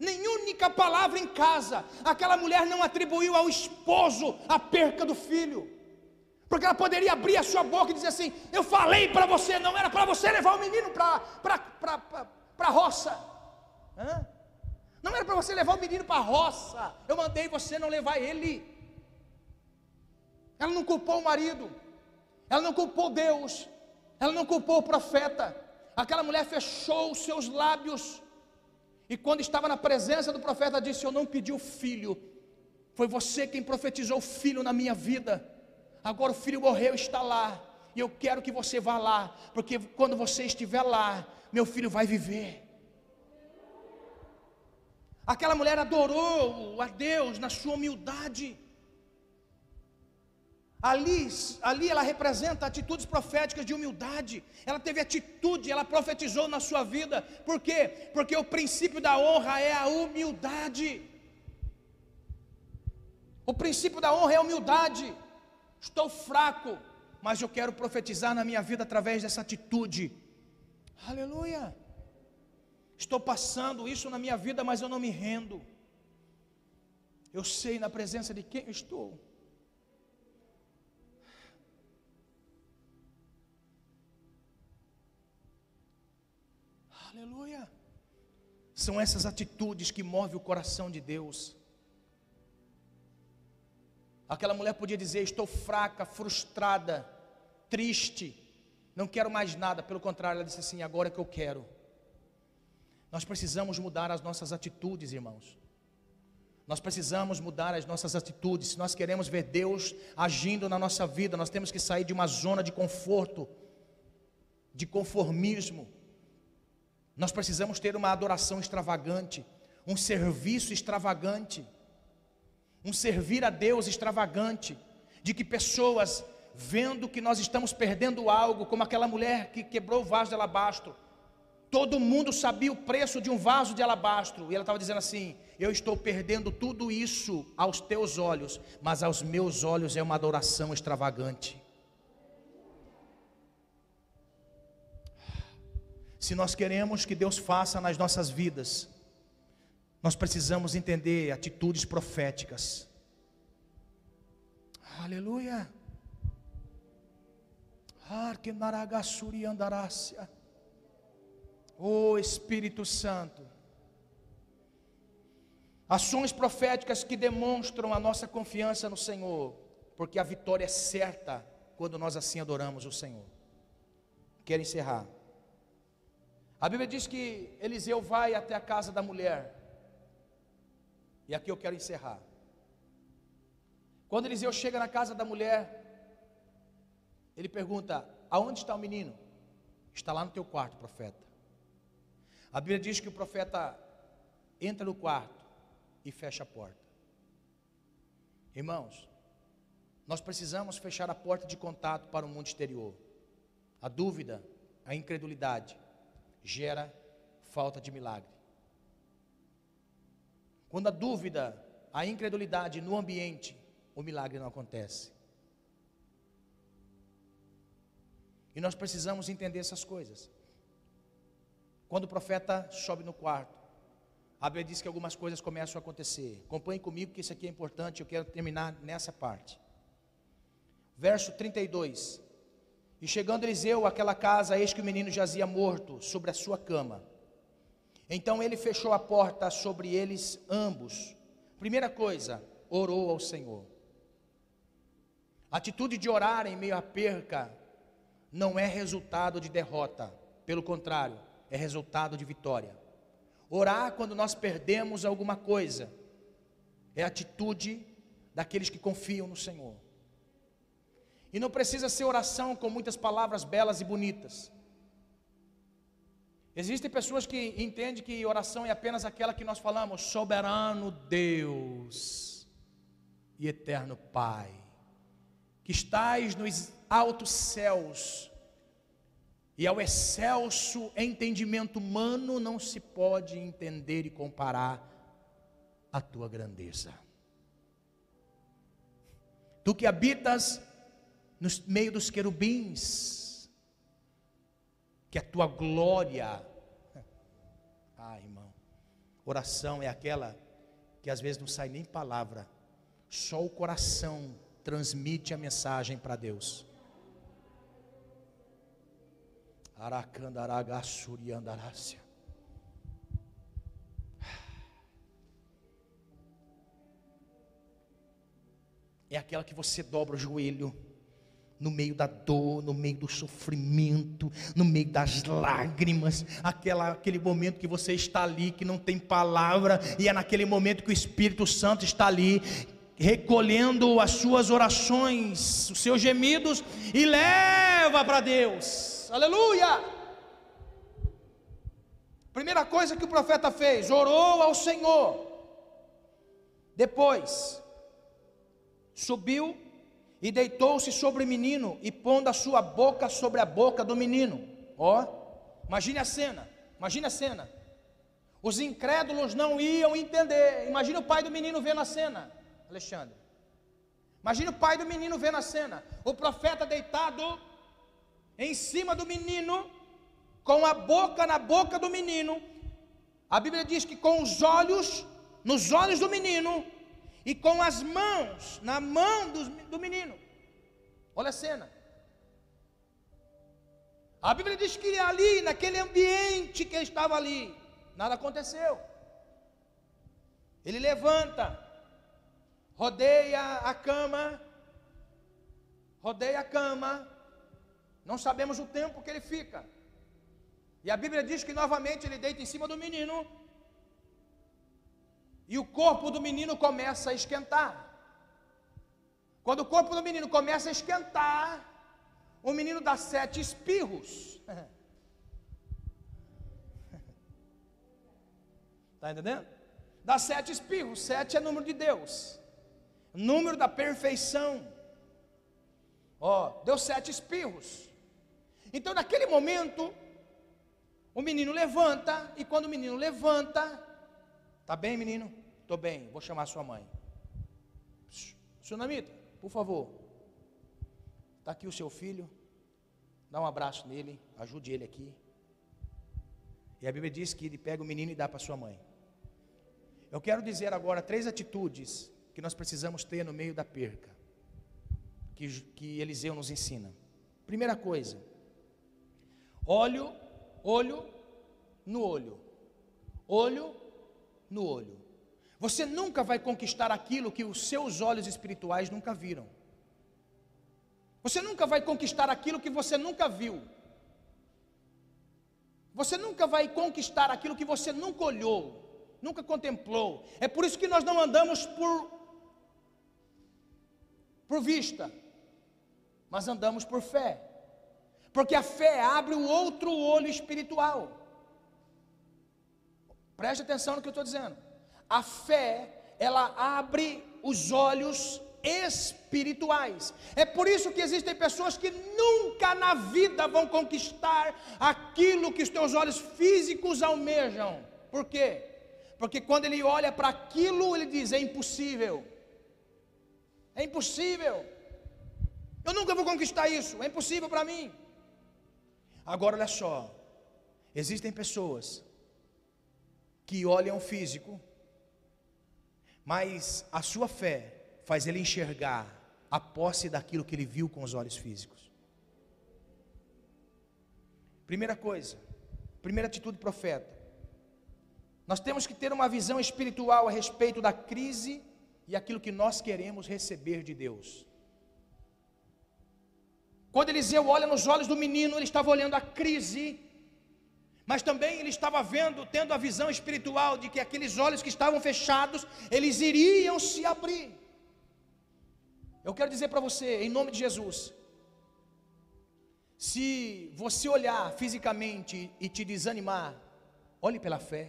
nem única palavra em casa. Aquela mulher não atribuiu ao esposo a perca do filho. Porque ela poderia abrir a sua boca e dizer assim: Eu falei para você, não era para você levar o menino para a roça. Hã? Não era para você levar o menino para a roça. Eu mandei você não levar ele. Ela não culpou o marido. Ela não culpou Deus. Ela não culpou o profeta. Aquela mulher fechou os seus lábios. E quando estava na presença do profeta, disse: Eu não pedi o filho. Foi você quem profetizou o filho na minha vida. Agora o filho morreu, está lá. E eu quero que você vá lá. Porque quando você estiver lá, meu filho vai viver. Aquela mulher adorou a Deus na sua humildade. Ali, ali ela representa atitudes proféticas de humildade. Ela teve atitude, ela profetizou na sua vida. Por quê? Porque o princípio da honra é a humildade. O princípio da honra é a humildade. Estou fraco, mas eu quero profetizar na minha vida através dessa atitude. Aleluia. Estou passando isso na minha vida, mas eu não me rendo. Eu sei na presença de quem estou. Aleluia. São essas atitudes que movem o coração de Deus. Aquela mulher podia dizer: Estou fraca, frustrada, triste, não quero mais nada. Pelo contrário, ela disse assim: Agora é que eu quero. Nós precisamos mudar as nossas atitudes, irmãos. Nós precisamos mudar as nossas atitudes. Se nós queremos ver Deus agindo na nossa vida, nós temos que sair de uma zona de conforto, de conformismo. Nós precisamos ter uma adoração extravagante, um serviço extravagante, um servir a Deus extravagante, de que pessoas, vendo que nós estamos perdendo algo, como aquela mulher que quebrou o vaso de alabastro, Todo mundo sabia o preço de um vaso de alabastro. E ela estava dizendo assim: Eu estou perdendo tudo isso aos teus olhos, mas aos meus olhos é uma adoração extravagante. Se nós queremos que Deus faça nas nossas vidas, nós precisamos entender atitudes proféticas. Aleluia. Arquenaragassuri andarácia. Oh Espírito Santo. Ações proféticas que demonstram a nossa confiança no Senhor, porque a vitória é certa quando nós assim adoramos o Senhor. Quero encerrar. A Bíblia diz que Eliseu vai até a casa da mulher. E aqui eu quero encerrar. Quando Eliseu chega na casa da mulher, ele pergunta: Aonde está o menino? Está lá no teu quarto, profeta. A Bíblia diz que o profeta entra no quarto e fecha a porta. Irmãos, nós precisamos fechar a porta de contato para o mundo exterior. A dúvida, a incredulidade gera falta de milagre. Quando a dúvida, a incredulidade no ambiente, o milagre não acontece. E nós precisamos entender essas coisas. Quando o profeta sobe no quarto, a Bíblia diz que algumas coisas começam a acontecer. Acompanhe comigo que isso aqui é importante, eu quero terminar nessa parte. Verso 32. E chegando Eliseu àquela casa, eis que o menino jazia morto sobre a sua cama. Então ele fechou a porta sobre eles ambos. Primeira coisa, orou ao Senhor. A atitude de orar em meio à perca não é resultado de derrota, pelo contrário, é resultado de vitória. Orar quando nós perdemos alguma coisa é atitude daqueles que confiam no Senhor. E não precisa ser oração com muitas palavras belas e bonitas. Existem pessoas que entendem que oração é apenas aquela que nós falamos, soberano Deus e eterno Pai, que estais nos altos céus, e ao excelso entendimento humano não se pode entender e comparar a tua grandeza. Tu que habitas no meio dos querubins, que a tua glória. Ah, irmão, oração é aquela que às vezes não sai nem palavra, só o coração transmite a mensagem para Deus. Aracandaragassuriandarácia. É aquela que você dobra o joelho no meio da dor, no meio do sofrimento, no meio das lágrimas, aquela, aquele momento que você está ali, que não tem palavra, e é naquele momento que o Espírito Santo está ali, recolhendo as suas orações, os seus gemidos, e leva para Deus, aleluia! Primeira coisa que o profeta fez, orou ao Senhor, depois, subiu e deitou-se sobre o menino e pondo a sua boca sobre a boca do menino. Ó, imagine a cena, imagine a cena. Os incrédulos não iam entender. Imagine o pai do menino vendo a cena, Alexandre. Imagine o pai do menino vendo a cena. O profeta deitado em cima do menino, com a boca na boca do menino. A Bíblia diz que com os olhos, nos olhos do menino, e com as mãos na mão do, do menino. Olha a cena. A Bíblia diz que ali, naquele ambiente que estava ali, nada aconteceu. Ele levanta, rodeia a cama, rodeia a cama, não sabemos o tempo que ele fica. E a Bíblia diz que novamente ele deita em cima do menino e o corpo do menino começa a esquentar. Quando o corpo do menino começa a esquentar, o menino dá sete espirros. Está entendendo? Dá sete espirros. Sete é número de Deus, número da perfeição. Ó, deu sete espirros. Então, naquele momento, o menino levanta, e quando o menino levanta, tá bem, menino? Estou bem, vou chamar sua mãe. Sunamita, por favor. Está aqui o seu filho. Dá um abraço nele, ajude ele aqui. E a Bíblia diz que ele pega o menino e dá para sua mãe. Eu quero dizer agora três atitudes que nós precisamos ter no meio da perca, que, que Eliseu nos ensina. Primeira coisa, olho, olho no olho, olho no olho. Você nunca vai conquistar aquilo que os seus olhos espirituais nunca viram. Você nunca vai conquistar aquilo que você nunca viu. Você nunca vai conquistar aquilo que você nunca olhou, nunca contemplou. É por isso que nós não andamos por por vista, mas andamos por fé. Porque a fé abre o outro olho espiritual. Preste atenção no que eu estou dizendo a fé, ela abre os olhos espirituais. É por isso que existem pessoas que nunca na vida vão conquistar aquilo que os teus olhos físicos almejam. Por quê? Porque quando ele olha para aquilo, ele diz: é impossível. É impossível. Eu nunca vou conquistar isso, é impossível para mim. Agora olha só, existem pessoas que olham o físico mas a sua fé faz ele enxergar a posse daquilo que ele viu com os olhos físicos. Primeira coisa, primeira atitude profeta. Nós temos que ter uma visão espiritual a respeito da crise e aquilo que nós queremos receber de Deus. Quando Eliseu olha nos olhos do menino, ele estava olhando a crise mas também ele estava vendo, tendo a visão espiritual de que aqueles olhos que estavam fechados, eles iriam se abrir. Eu quero dizer para você, em nome de Jesus, se você olhar fisicamente e te desanimar, olhe pela fé.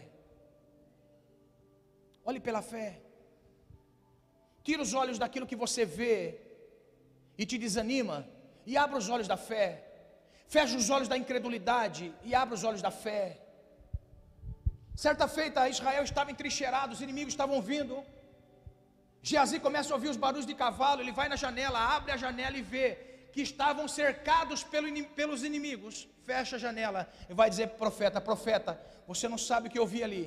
Olhe pela fé. Tira os olhos daquilo que você vê e te desanima e abra os olhos da fé. Fecha os olhos da incredulidade e abre os olhos da fé. Certa feita, Israel estava entrincheirado, os inimigos estavam vindo. Geazi começa a ouvir os barulhos de cavalo, ele vai na janela, abre a janela e vê que estavam cercados pelos inimigos. Fecha a janela e vai dizer profeta: Profeta, você não sabe o que eu vi ali.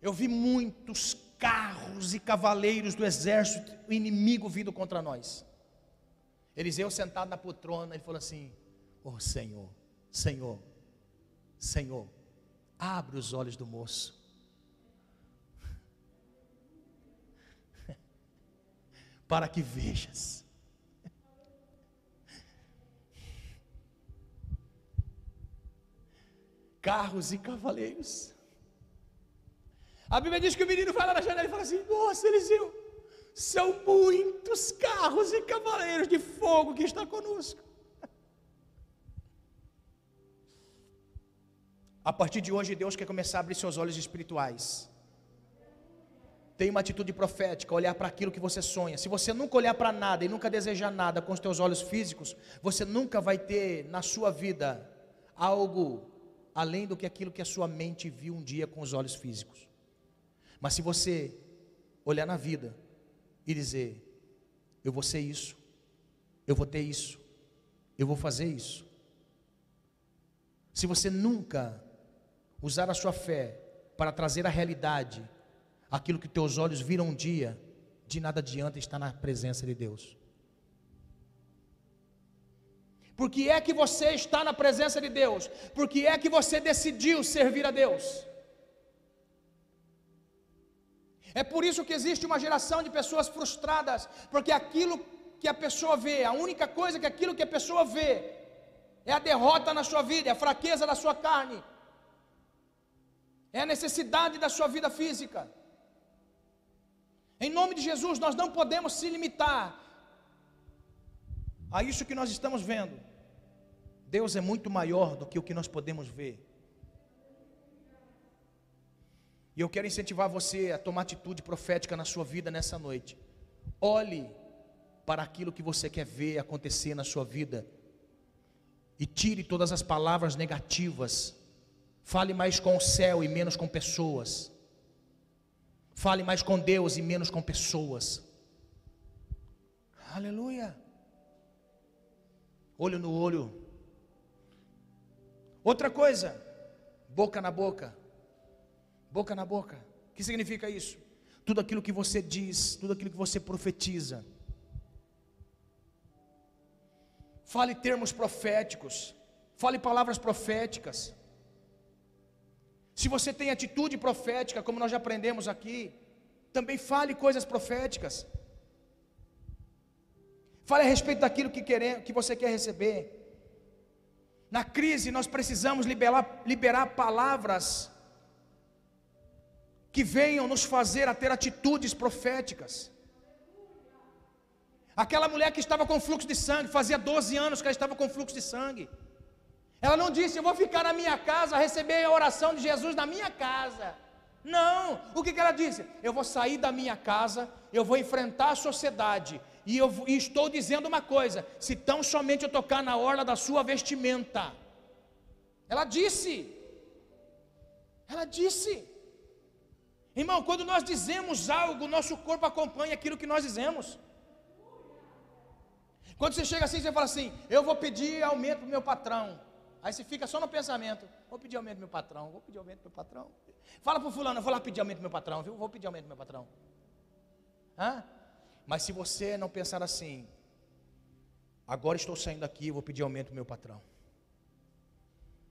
Eu vi muitos carros e cavaleiros do exército, inimigo vindo contra nós. Eliseu sentado na poltrona, ele falou assim: Oh Senhor, Senhor, Senhor, abre os olhos do moço. Para que vejas. Carros e cavaleiros. A Bíblia diz que o menino vai lá na janela e fala assim: Nossa, Eliseu, são muitos carros e cavaleiros de fogo que está conosco. A partir de hoje, Deus quer começar a abrir seus olhos espirituais. Tem uma atitude profética, olhar para aquilo que você sonha. Se você nunca olhar para nada e nunca desejar nada com os teus olhos físicos, você nunca vai ter na sua vida algo além do que aquilo que a sua mente viu um dia com os olhos físicos. Mas se você olhar na vida e dizer: Eu vou ser isso, eu vou ter isso, eu vou fazer isso. Se você nunca usar a sua fé para trazer à realidade aquilo que teus olhos viram um dia, de nada adianta estar na presença de Deus. Por que é que você está na presença de Deus? Por que é que você decidiu servir a Deus? É por isso que existe uma geração de pessoas frustradas, porque aquilo que a pessoa vê, a única coisa que aquilo que a pessoa vê, é a derrota na sua vida, é a fraqueza da sua carne, é a necessidade da sua vida física. Em nome de Jesus, nós não podemos se limitar a isso que nós estamos vendo. Deus é muito maior do que o que nós podemos ver. E eu quero incentivar você a tomar atitude profética na sua vida nessa noite. Olhe para aquilo que você quer ver acontecer na sua vida e tire todas as palavras negativas. Fale mais com o céu e menos com pessoas. Fale mais com Deus e menos com pessoas. Aleluia. Olho no olho. Outra coisa, boca na boca. Boca na boca. O que significa isso? Tudo aquilo que você diz, tudo aquilo que você profetiza. Fale termos proféticos. Fale palavras proféticas. Se você tem atitude profética, como nós já aprendemos aqui, também fale coisas proféticas. Fale a respeito daquilo que, querer, que você quer receber. Na crise, nós precisamos liberar, liberar palavras que venham nos fazer a ter atitudes proféticas. Aquela mulher que estava com fluxo de sangue, fazia 12 anos que ela estava com fluxo de sangue. Ela não disse, eu vou ficar na minha casa, receber a oração de Jesus na minha casa. Não, o que, que ela disse? Eu vou sair da minha casa, eu vou enfrentar a sociedade, e eu e estou dizendo uma coisa: se tão somente eu tocar na orla da sua vestimenta, ela disse, ela disse, Irmão, quando nós dizemos algo, nosso corpo acompanha aquilo que nós dizemos. Quando você chega assim, você fala assim: Eu vou pedir aumento para meu patrão. Aí você fica só no pensamento: Vou pedir aumento para meu patrão, vou pedir aumento para meu patrão. Fala para o fulano: Eu vou lá pedir aumento para meu patrão, viu? Vou pedir aumento para meu patrão. Hã? Mas se você não pensar assim, agora estou saindo daqui, vou pedir aumento para meu patrão.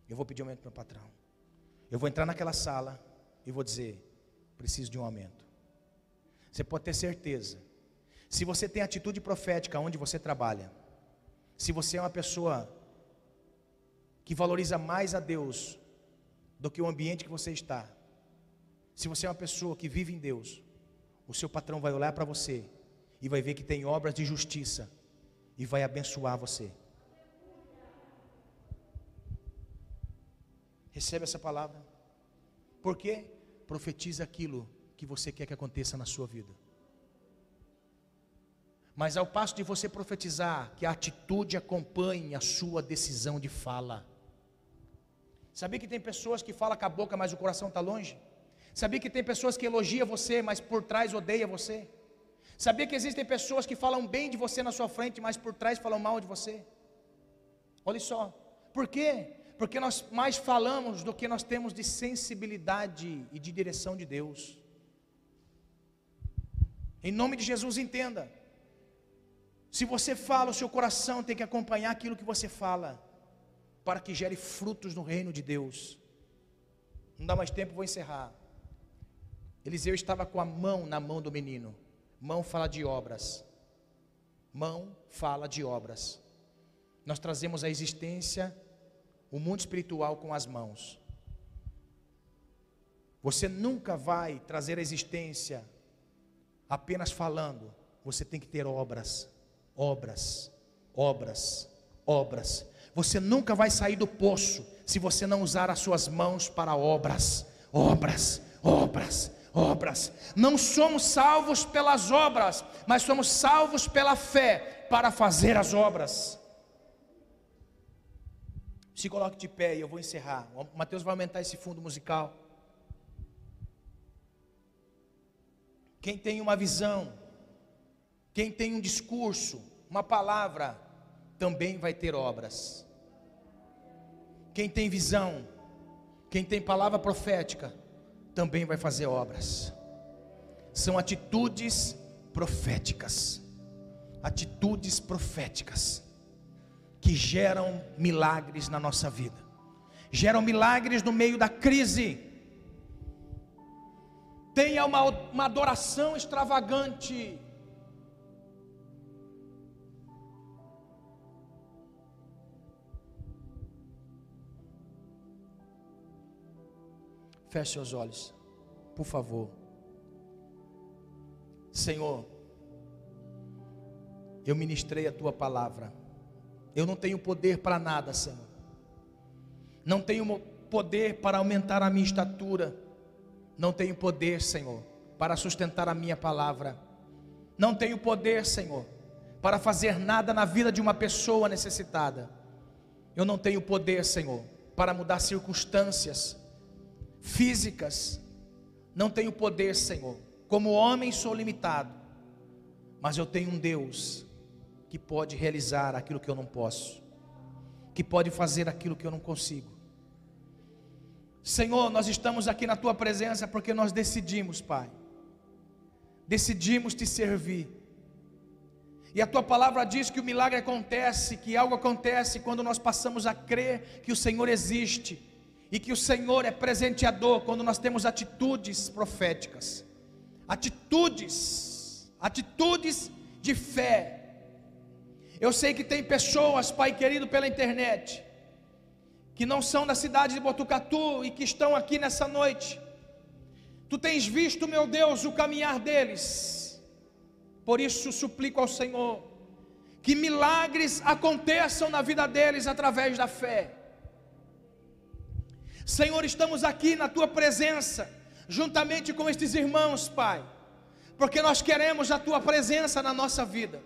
Eu vou pedir aumento para meu patrão. Eu vou entrar naquela sala e vou dizer: preciso de um aumento. Você pode ter certeza. Se você tem atitude profética onde você trabalha, se você é uma pessoa que valoriza mais a Deus do que o ambiente que você está, se você é uma pessoa que vive em Deus, o seu patrão vai olhar para você e vai ver que tem obras de justiça e vai abençoar você. Recebe essa palavra. Por quê? Profetiza aquilo que você quer que aconteça na sua vida. Mas ao passo de você profetizar, que a atitude acompanhe a sua decisão de fala. Sabia que tem pessoas que falam com a boca, mas o coração está longe? Sabia que tem pessoas que elogiam você, mas por trás odeia você? Sabia que existem pessoas que falam bem de você na sua frente, mas por trás falam mal de você? Olha só. Por quê? Porque nós mais falamos do que nós temos de sensibilidade e de direção de Deus. Em nome de Jesus, entenda. Se você fala, o seu coração tem que acompanhar aquilo que você fala, para que gere frutos no reino de Deus. Não dá mais tempo, vou encerrar. Eliseu estava com a mão na mão do menino. Mão fala de obras. Mão fala de obras. Nós trazemos a existência, o mundo espiritual com as mãos. Você nunca vai trazer a existência apenas falando. Você tem que ter obras, obras, obras, obras. Você nunca vai sair do poço se você não usar as suas mãos para obras, obras, obras, obras. Não somos salvos pelas obras, mas somos salvos pela fé para fazer as obras. Se coloque de pé e eu vou encerrar. O Mateus vai aumentar esse fundo musical. Quem tem uma visão, quem tem um discurso, uma palavra, também vai ter obras. Quem tem visão, quem tem palavra profética, também vai fazer obras. São atitudes proféticas. Atitudes proféticas que geram milagres na nossa vida. Geram milagres no meio da crise. Tenha uma, uma adoração extravagante Feche seus olhos, por favor. Senhor, eu ministrei a tua palavra. Eu não tenho poder para nada, Senhor. Não tenho poder para aumentar a minha estatura. Não tenho poder, Senhor, para sustentar a minha palavra. Não tenho poder, Senhor, para fazer nada na vida de uma pessoa necessitada. Eu não tenho poder, Senhor, para mudar circunstâncias físicas. Não tenho poder, Senhor. Como homem sou limitado, mas eu tenho um Deus que pode realizar aquilo que eu não posso, que pode fazer aquilo que eu não consigo. Senhor, nós estamos aqui na tua presença porque nós decidimos, Pai. Decidimos te servir. E a tua palavra diz que o milagre acontece, que algo acontece quando nós passamos a crer que o Senhor existe e que o Senhor é presenteador quando nós temos atitudes proféticas, atitudes, atitudes de fé. Eu sei que tem pessoas, Pai querido, pela internet, que não são da cidade de Botucatu e que estão aqui nessa noite. Tu tens visto, meu Deus, o caminhar deles. Por isso suplico ao Senhor que milagres aconteçam na vida deles através da fé. Senhor, estamos aqui na tua presença, juntamente com estes irmãos, Pai, porque nós queremos a tua presença na nossa vida,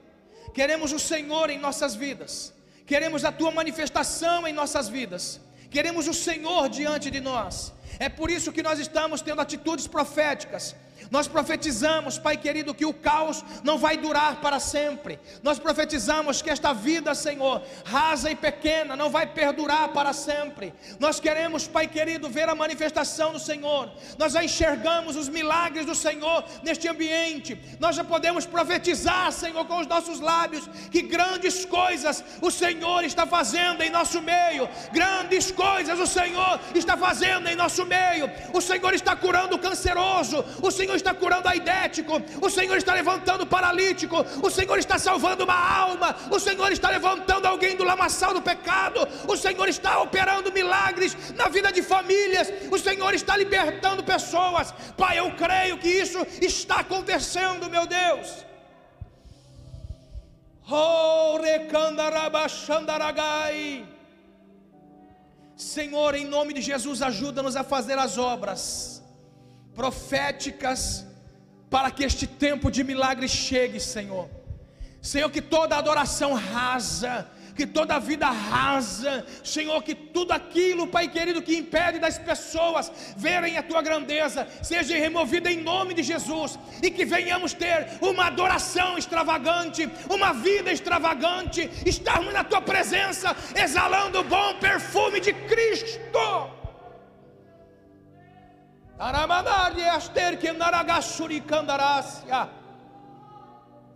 queremos o Senhor em nossas vidas, queremos a tua manifestação em nossas vidas, queremos o Senhor diante de nós. É por isso que nós estamos tendo atitudes proféticas nós profetizamos, Pai querido, que o caos não vai durar para sempre. Nós profetizamos que esta vida, Senhor, rasa e pequena, não vai perdurar para sempre. Nós queremos, Pai querido, ver a manifestação do Senhor. Nós já enxergamos os milagres do Senhor neste ambiente. Nós já podemos profetizar, Senhor, com os nossos lábios, que grandes coisas o Senhor está fazendo em nosso meio. Grandes coisas o Senhor está fazendo em nosso meio. O Senhor está curando o canceroso. O Senhor está curando a idético, o Senhor está levantando o paralítico, o Senhor está salvando uma alma, o Senhor está levantando alguém do lamaçal do pecado, o Senhor está operando milagres na vida de famílias, o Senhor está libertando pessoas. Pai, eu creio que isso está acontecendo, meu Deus. Oh, Senhor, em nome de Jesus, ajuda-nos a fazer as obras proféticas para que este tempo de milagre chegue, Senhor. Senhor, que toda adoração rasa, que toda vida rasa, Senhor, que tudo aquilo, Pai querido, que impede das pessoas verem a tua grandeza, seja removido em nome de Jesus, e que venhamos ter uma adoração extravagante, uma vida extravagante, estarmos na tua presença, exalando o bom perfume de Cristo.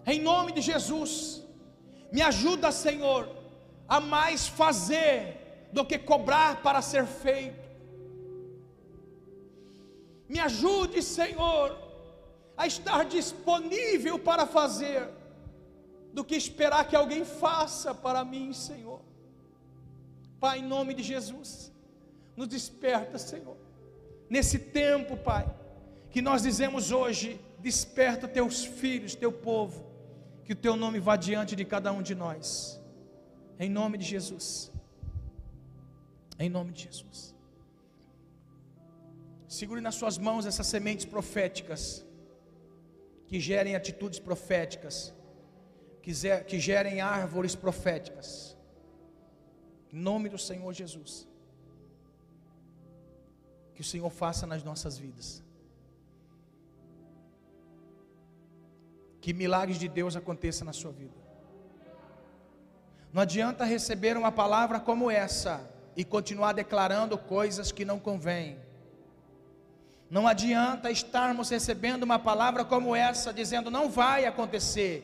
Em nome de Jesus, me ajuda, Senhor, a mais fazer do que cobrar para ser feito. Me ajude, Senhor, a estar disponível para fazer, do que esperar que alguém faça para mim, Senhor. Pai, em nome de Jesus, nos desperta, Senhor, nesse tempo, Pai, que nós dizemos hoje: desperta teus filhos, teu povo, que o teu nome vá diante de cada um de nós, em nome de Jesus, em nome de Jesus. Segure nas suas mãos essas sementes proféticas, que gerem atitudes proféticas, que gerem árvores proféticas, em nome do Senhor Jesus. Que o Senhor faça nas nossas vidas. Que milagres de Deus aconteçam na sua vida. Não adianta receber uma palavra como essa e continuar declarando coisas que não convêm. Não adianta estarmos recebendo uma palavra como essa, dizendo não vai acontecer.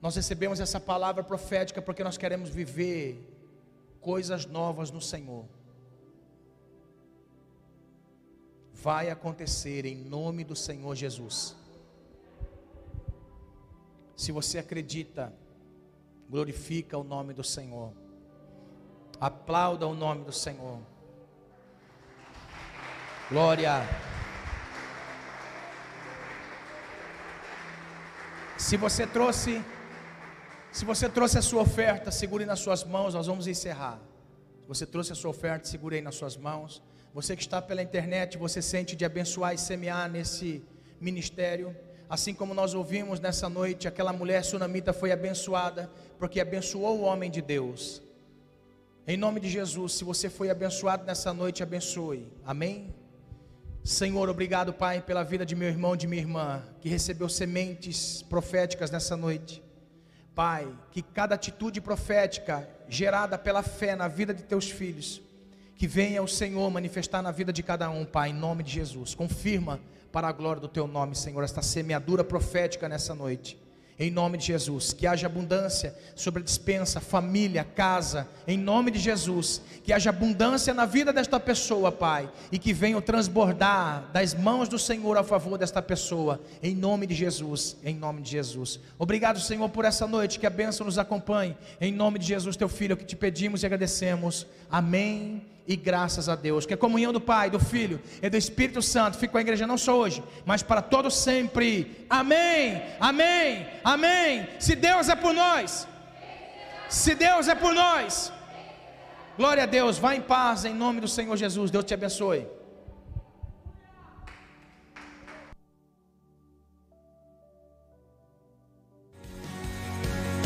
Nós recebemos essa palavra profética porque nós queremos viver coisas novas no Senhor. Vai acontecer em nome do Senhor Jesus. Se você acredita, glorifica o nome do Senhor. Aplauda o nome do Senhor. Glória. Se você trouxe, se você trouxe a sua oferta, segure nas suas mãos, nós vamos encerrar. Se você trouxe a sua oferta, segure aí nas suas mãos. Você que está pela internet, você sente de abençoar e semear nesse ministério. Assim como nós ouvimos nessa noite, aquela mulher sunamita foi abençoada, porque abençoou o homem de Deus. Em nome de Jesus, se você foi abençoado nessa noite, abençoe. Amém? Senhor, obrigado, Pai, pela vida de meu irmão, de minha irmã, que recebeu sementes proféticas nessa noite. Pai, que cada atitude profética gerada pela fé na vida de teus filhos, que venha o Senhor manifestar na vida de cada um, Pai, em nome de Jesus. Confirma para a glória do teu nome, Senhor, esta semeadura profética nessa noite em nome de Jesus. Que haja abundância sobre a dispensa, família, casa, em nome de Jesus. Que haja abundância na vida desta pessoa, Pai, e que venha transbordar das mãos do Senhor a favor desta pessoa, em nome de Jesus, em nome de Jesus. Obrigado, Senhor, por essa noite, que a bênção nos acompanhe, em nome de Jesus, teu filho, que te pedimos e agradecemos. Amém e graças a Deus. Que a comunhão do Pai, do Filho e do Espírito Santo fique com a igreja não só hoje, mas para todos sempre. Amém. Amém. Amém. Se Deus é por nós. Se Deus é por nós. Glória a Deus. Vá em paz em nome do Senhor Jesus. Deus te abençoe.